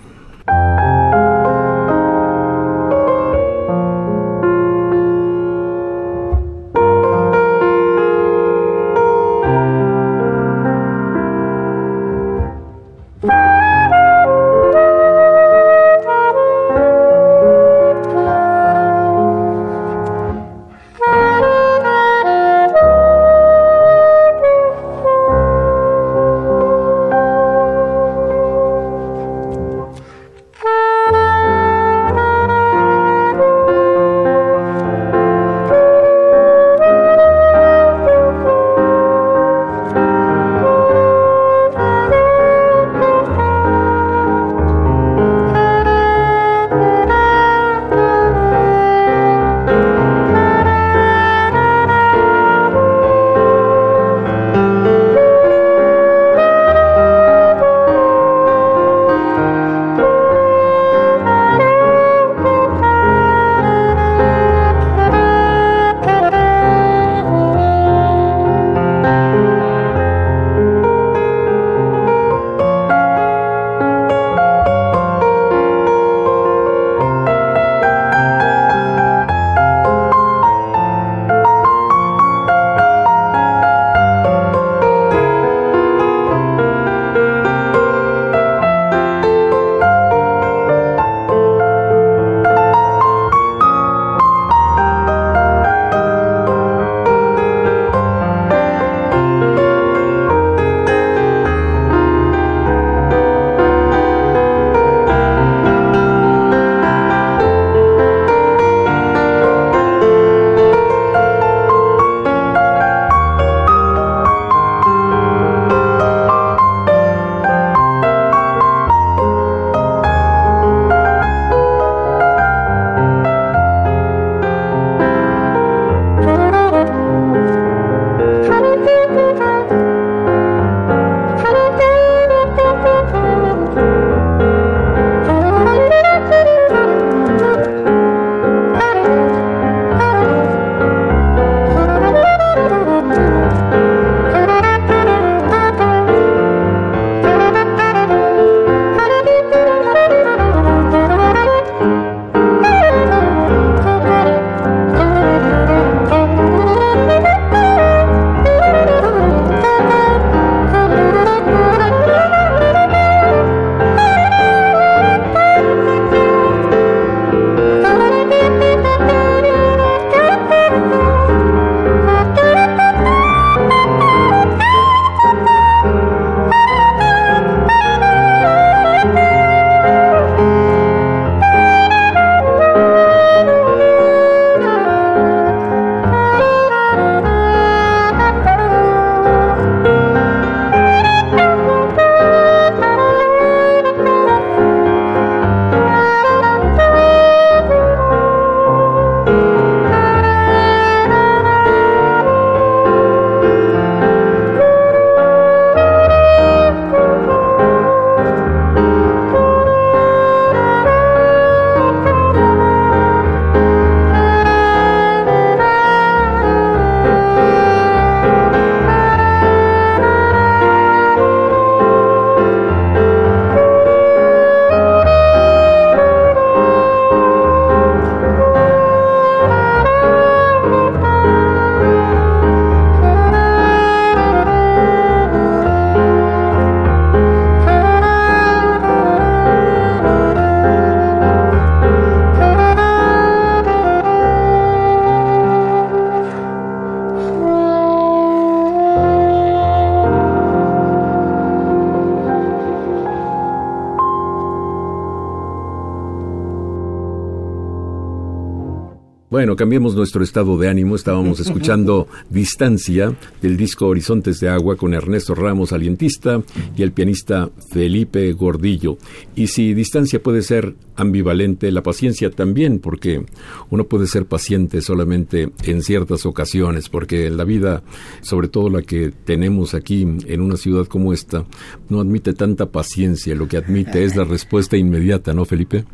Bueno, cambiemos nuestro estado de ánimo. Estábamos [LAUGHS] escuchando Distancia del disco Horizontes de Agua con Ernesto Ramos, alientista, y el pianista Felipe Gordillo. Y si distancia puede ser ambivalente, la paciencia también, porque uno puede ser paciente solamente en ciertas ocasiones, porque la vida, sobre todo la que tenemos aquí en una ciudad como esta, no admite tanta paciencia. Lo que admite es la respuesta inmediata, ¿no, Felipe?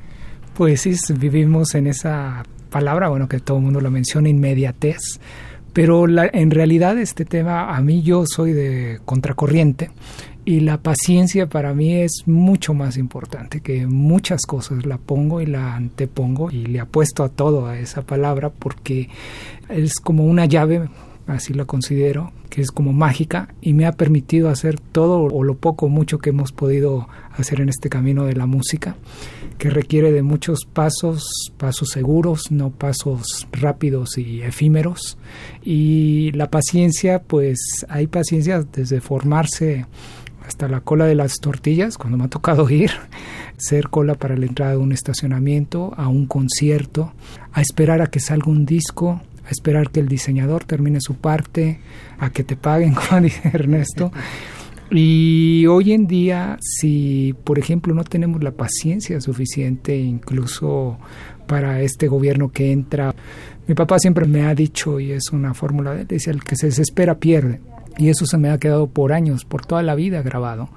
Pues sí, vivimos en esa palabra, bueno, que todo el mundo lo menciona, inmediatez, pero la, en realidad este tema, a mí yo soy de contracorriente y la paciencia para mí es mucho más importante que muchas cosas. La pongo y la antepongo y le apuesto a todo a esa palabra porque es como una llave así la considero, que es como mágica y me ha permitido hacer todo o lo poco o mucho que hemos podido hacer en este camino de la música, que requiere de muchos pasos, pasos seguros, no pasos rápidos y efímeros. Y la paciencia, pues hay paciencia desde formarse hasta la cola de las tortillas, cuando me ha tocado [LAUGHS] ir, ser cola para la entrada de un estacionamiento, a un concierto, a esperar a que salga un disco, a esperar que el diseñador termine su parte, a que te paguen, [LAUGHS] como dice Ernesto. Y hoy en día, si por ejemplo no tenemos la paciencia suficiente, incluso para este gobierno que entra, mi papá siempre me ha dicho, y es una fórmula, dice, el que se desespera pierde. Y eso se me ha quedado por años, por toda la vida grabado.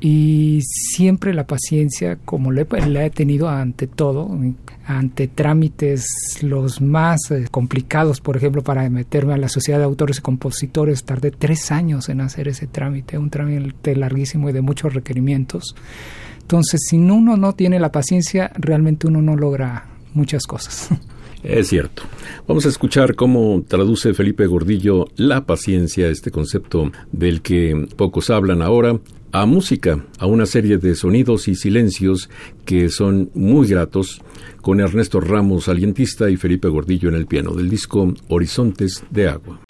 Y siempre la paciencia, como la he, tenido ante todo, ante trámites los más eh, complicados, por ejemplo, para meterme a la Sociedad de Autores y Compositores, tardé tres años en hacer ese trámite, un trámite larguísimo y de muchos requerimientos. Entonces, si uno no tiene la paciencia, realmente uno no logra muchas cosas. [LAUGHS] Es cierto. Vamos a escuchar cómo traduce Felipe Gordillo la paciencia, este concepto del que pocos hablan ahora, a música, a una serie de sonidos y silencios que son muy gratos, con Ernesto Ramos, alientista, y Felipe Gordillo en el piano, del disco Horizontes de Agua.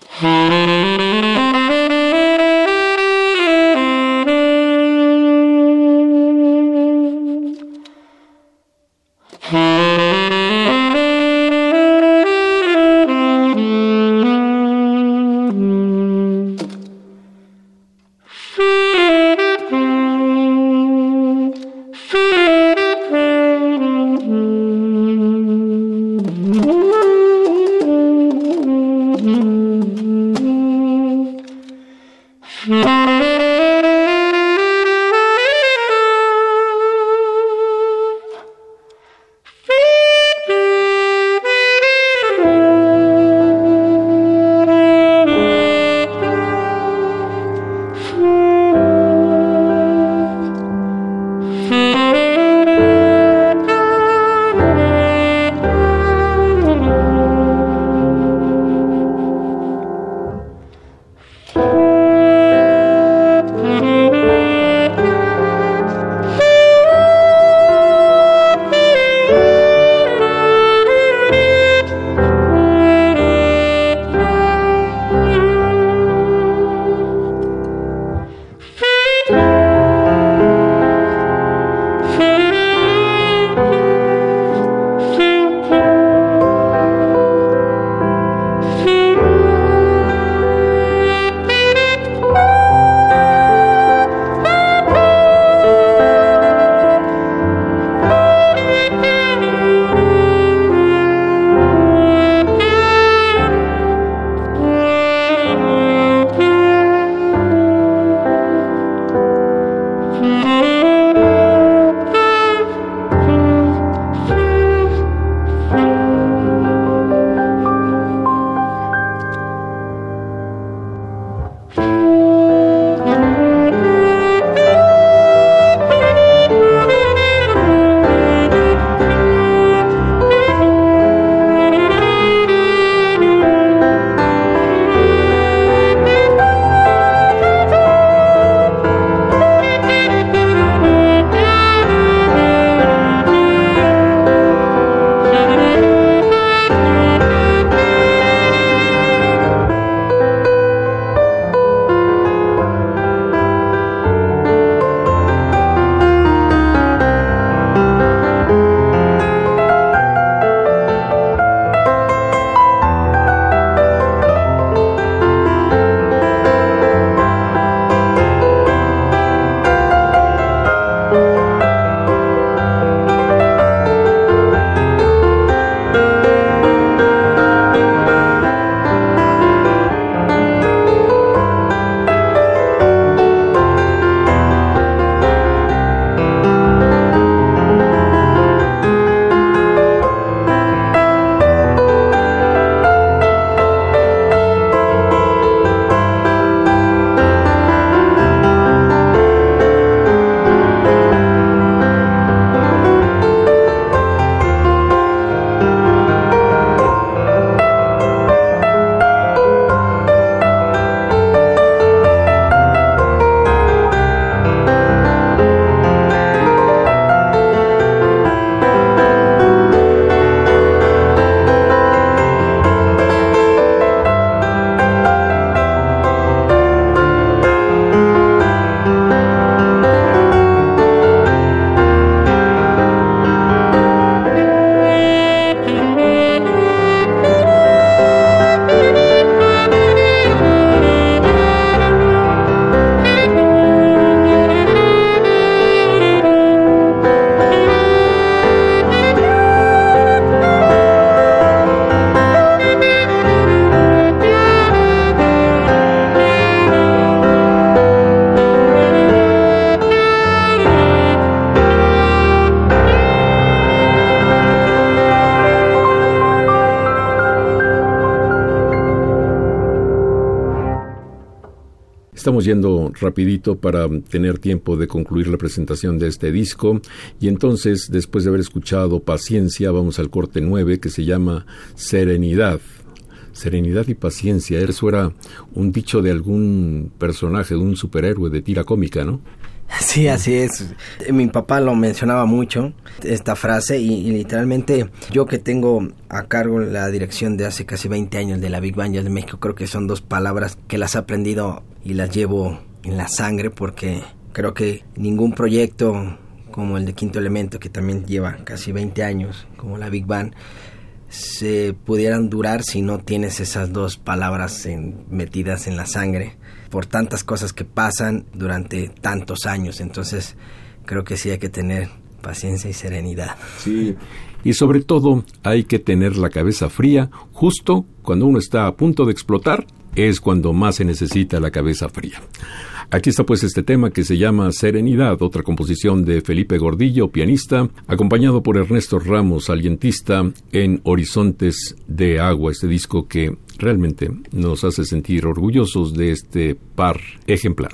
Yendo rapidito para tener tiempo de concluir la presentación de este disco y entonces, después de haber escuchado Paciencia, vamos al corte 9 que se llama Serenidad. Serenidad y paciencia, eso era un dicho de algún personaje, de un superhéroe de tira cómica, ¿no? Sí, así es. Mi papá lo mencionaba mucho, esta frase, y, literalmente yo que tengo a cargo la dirección de hace casi 20 años de la Big Band de México, creo que son dos palabras que las he aprendido y las llevo en la sangre porque creo que ningún proyecto como el de Quinto Elemento, que también lleva casi 20 años, como la Big Band, se pudieran durar si no tienes esas dos palabras metidas en la sangre por tantas cosas que pasan durante tantos años. Entonces, creo que sí hay que tener paciencia y serenidad. Sí, y sobre todo hay que tener la cabeza fría justo cuando uno está a punto de explotar, es cuando más se necesita la cabeza fría. Aquí está pues este tema que se llama Serenidad, otra composición de Felipe Gordillo, pianista, acompañado por Ernesto Ramos, alientista, en Horizontes de Agua, este disco que realmente nos hace sentir orgullosos de este par ejemplar.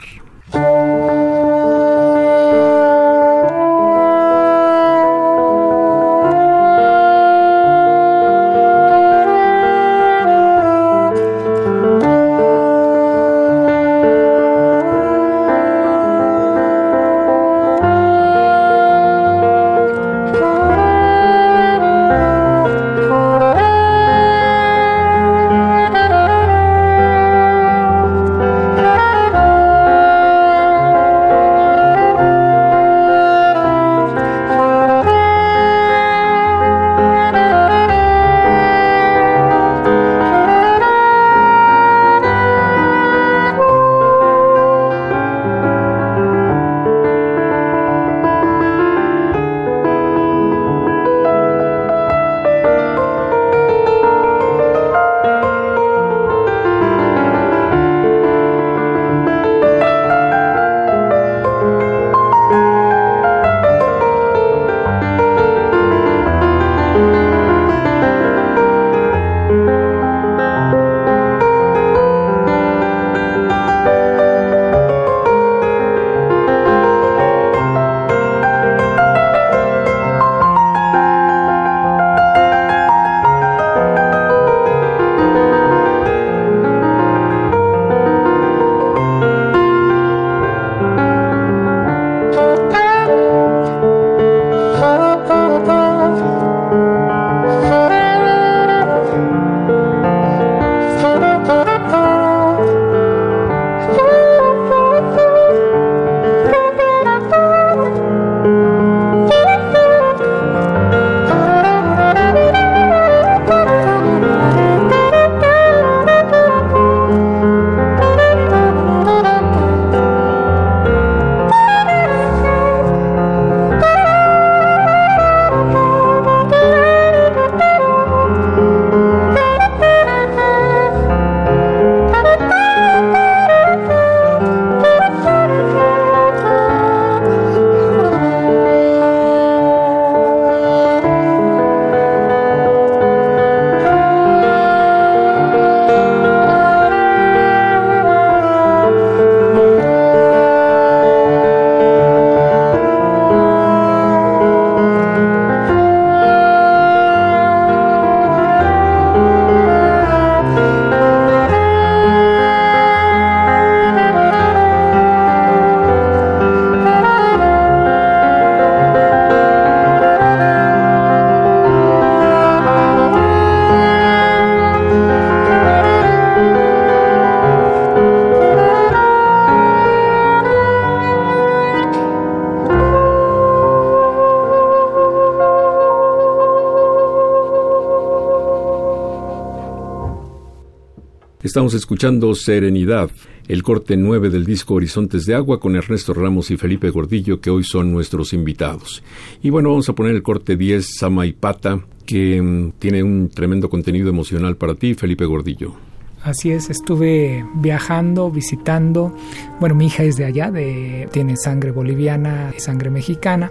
Estamos escuchando Serenidad, el corte 9 del disco Horizontes de Agua con Ernesto Ramos y Felipe Gordillo, que hoy son nuestros invitados. Y bueno, vamos a poner el corte 10, Sama y Pata, que mm, tiene un tremendo contenido emocional para ti, Felipe Gordillo. Así es, estuve viajando, visitando. Bueno, mi hija es de allá, de, tiene sangre boliviana y sangre mexicana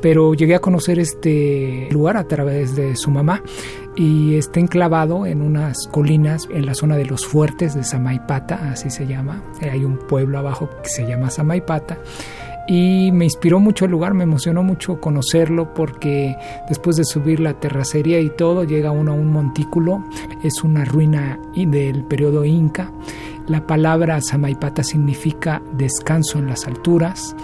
pero llegué a conocer este lugar a través de su mamá y está enclavado en unas colinas en la zona de los fuertes de Samaipata, así se llama. Hay un pueblo abajo que se llama Samaipata y me inspiró mucho el lugar, me emocionó mucho conocerlo porque después de subir la terracería y todo llega uno a un montículo, es una ruina del periodo inca. La palabra Samaipata significa descanso en las alturas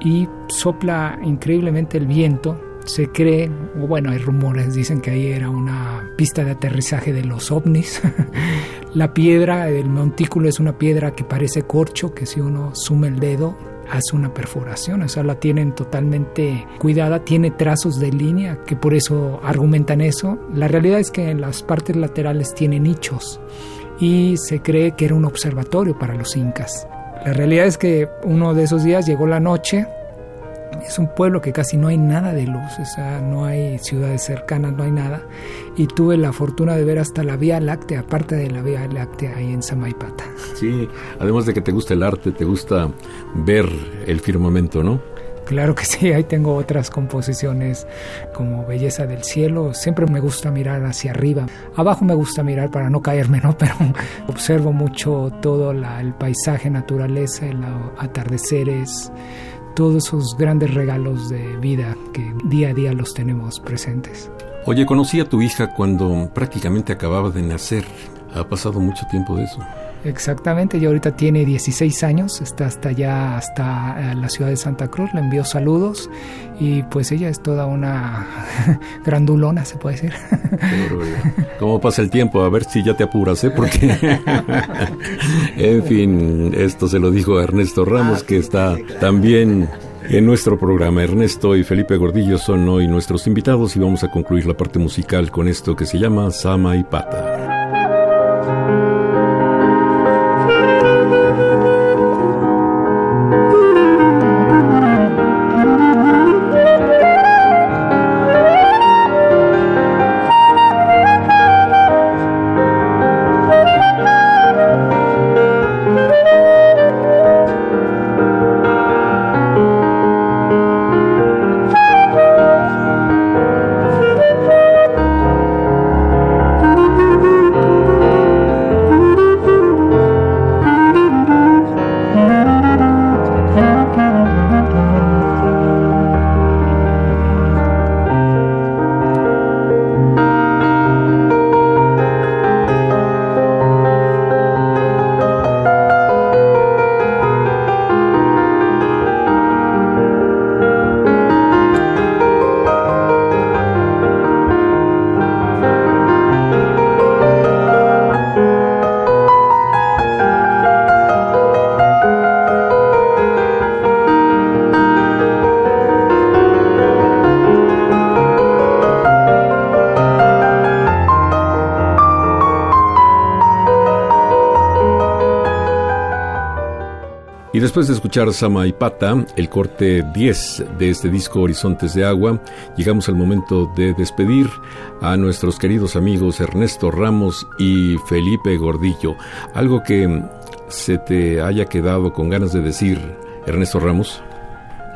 y sopla increíblemente el viento. Se cree, o bueno, hay rumores, dicen que ahí era una pista de aterrizaje de los ovnis. [LAUGHS] la piedra del montículo es una piedra que parece corcho, que si uno sume el dedo hace una perforación, o sea, la tienen totalmente cuidada, tiene trazos de línea, que por eso argumentan eso. La realidad es que en las partes laterales tiene nichos y se cree que era un observatorio para los incas. La realidad es que uno de esos días llegó la noche, es un pueblo que casi no hay nada de luz, o sea, no hay ciudades cercanas, no hay nada. Y tuve la fortuna de ver hasta la Vía Láctea, aparte de la Vía Láctea ahí en Samaipata. Sí, además de que te gusta el arte, te gusta ver el firmamento, ¿no? Claro que sí, ahí tengo otras composiciones como Belleza del Cielo. Siempre me gusta mirar hacia arriba. Abajo me gusta mirar para no caerme, ¿no? [LAUGHS] Pero observo mucho todo el paisaje, naturaleza, los atardeceres, todos esos grandes regalos de vida que día a día los tenemos presentes. Oye, conocí a tu hija cuando prácticamente acababa de nacer. Ha pasado mucho tiempo de eso. Exactamente, y ahorita tiene 16 años, está hasta allá, hasta eh, la ciudad de Santa Cruz, le envió saludos y pues ella es toda una [LAUGHS] grandulona, se puede decir. ¿Cómo pasa el tiempo? A ver si ya te apuras, ¿eh? Porque, [LAUGHS] en fin, esto se lo dijo Ernesto Ramos, que está también en nuestro programa. Ernesto y Felipe Gordillo son hoy nuestros invitados y vamos a concluir la parte musical con esto que se llama Sama y Pata. Después de escuchar Sama y Pata, el corte 10 de este disco Horizontes de Agua, llegamos al momento de despedir a nuestros queridos amigos Ernesto Ramos y Felipe Gordillo. Algo que se te haya quedado con ganas de decir, Ernesto Ramos.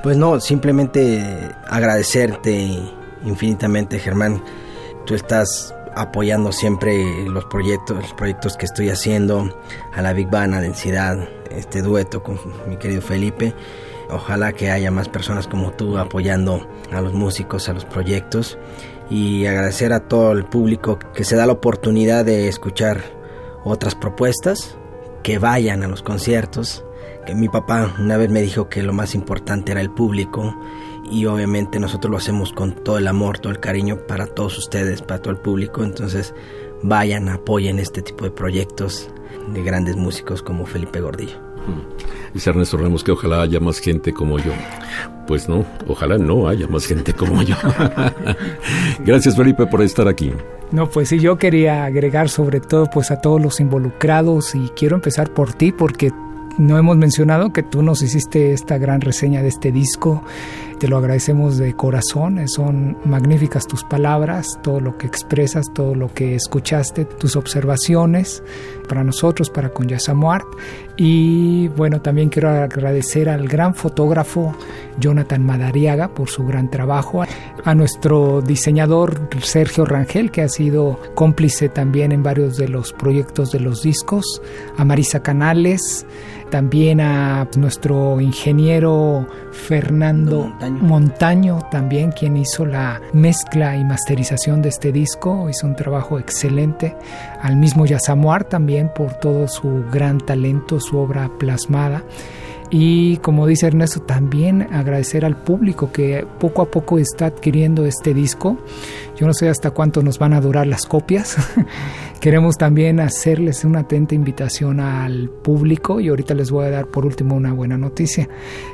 Pues no, simplemente agradecerte infinitamente, Germán. Tú estás apoyando siempre los proyectos, los proyectos que estoy haciendo, a la Big Bang, a Densidad, este dueto con mi querido Felipe. Ojalá que haya más personas como tú apoyando a los músicos, a los proyectos y agradecer a todo el público que se da la oportunidad de escuchar otras propuestas, que vayan a los conciertos. Que mi papá una vez me dijo que lo más importante era el público y obviamente nosotros lo hacemos con todo el amor, todo el cariño para todos ustedes, para todo el público. Entonces vayan, apoyen este tipo de proyectos de grandes músicos como Felipe Gordillo. Mm. Dice Ernesto Ramos que ojalá haya más gente como yo. Pues no, ojalá no haya más gente como yo. [LAUGHS] Gracias Felipe por estar aquí. No, pues sí, yo quería agregar sobre todo pues a todos los involucrados y quiero empezar por ti porque no hemos mencionado que tú nos hiciste esta gran reseña de este disco te lo agradecemos de corazón, son magníficas tus palabras, todo lo que expresas, todo lo que escuchaste, tus observaciones para nosotros, para con Yasamuart. Y bueno, también quiero agradecer al gran fotógrafo Jonathan Madariaga por su gran trabajo, a nuestro diseñador Sergio Rangel, que ha sido cómplice también en varios de los proyectos de los discos, a Marisa Canales, también a nuestro ingeniero Fernando Montaño. También quien hizo la mezcla y masterización de este disco, hizo un trabajo excelente, al mismo Yasamuar también por todo su gran talento, su obra plasmada. Y como dice Ernesto, también agradecer al público que poco a poco está adquiriendo este disco. Yo no sé hasta cuánto nos van a durar las copias. [LAUGHS] Queremos también hacerles una atenta invitación al público y ahorita les voy a dar por último una buena noticia,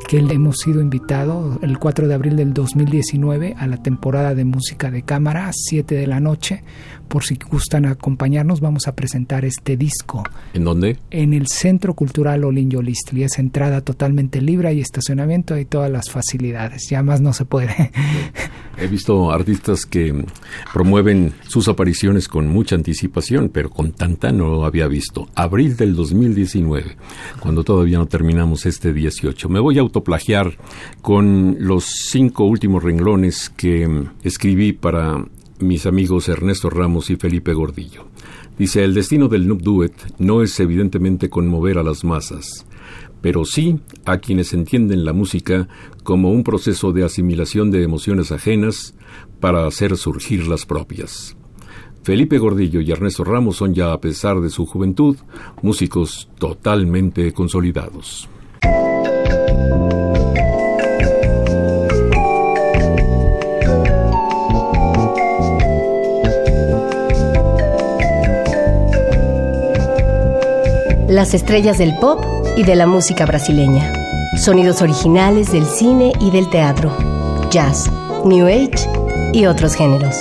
que hemos sido invitados el 4 de abril del 2019 a la temporada de música de cámara a 7 de la noche por si gustan acompañarnos, vamos a presentar este disco. ¿En dónde? En el Centro Cultural Olin Yolistli. Es entrada totalmente libre, hay estacionamiento, y todas las facilidades. Ya más no se puede. [LAUGHS] He visto artistas que promueven sus apariciones con mucha anticipación, pero con tanta no lo había visto. Abril del 2019, cuando todavía no terminamos este 18. Me voy a autoplagiar con los cinco últimos renglones que escribí para mis amigos Ernesto Ramos y Felipe Gordillo. Dice, el destino del Noob Duet no es evidentemente conmover a las masas, pero sí a quienes entienden la música como un proceso de asimilación de emociones ajenas para hacer surgir las propias. Felipe Gordillo y Ernesto Ramos son ya, a pesar de su juventud, músicos totalmente consolidados. las estrellas del pop y de la música brasileña, sonidos originales del cine y del teatro, jazz, new age y otros géneros.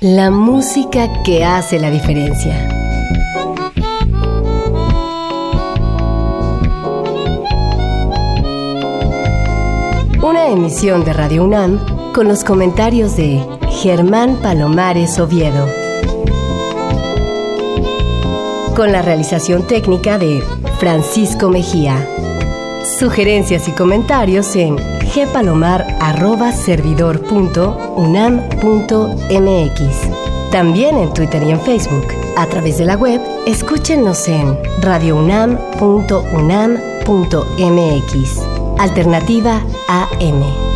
La música que hace la diferencia. Emisión de Radio UNAM con los comentarios de Germán Palomares Oviedo. Con la realización técnica de Francisco Mejía. Sugerencias y comentarios en gpalomar.servidor.unam.mx. También en Twitter y en Facebook. A través de la web, escúchenos en radiounam.unam.mx. Alternativa AM.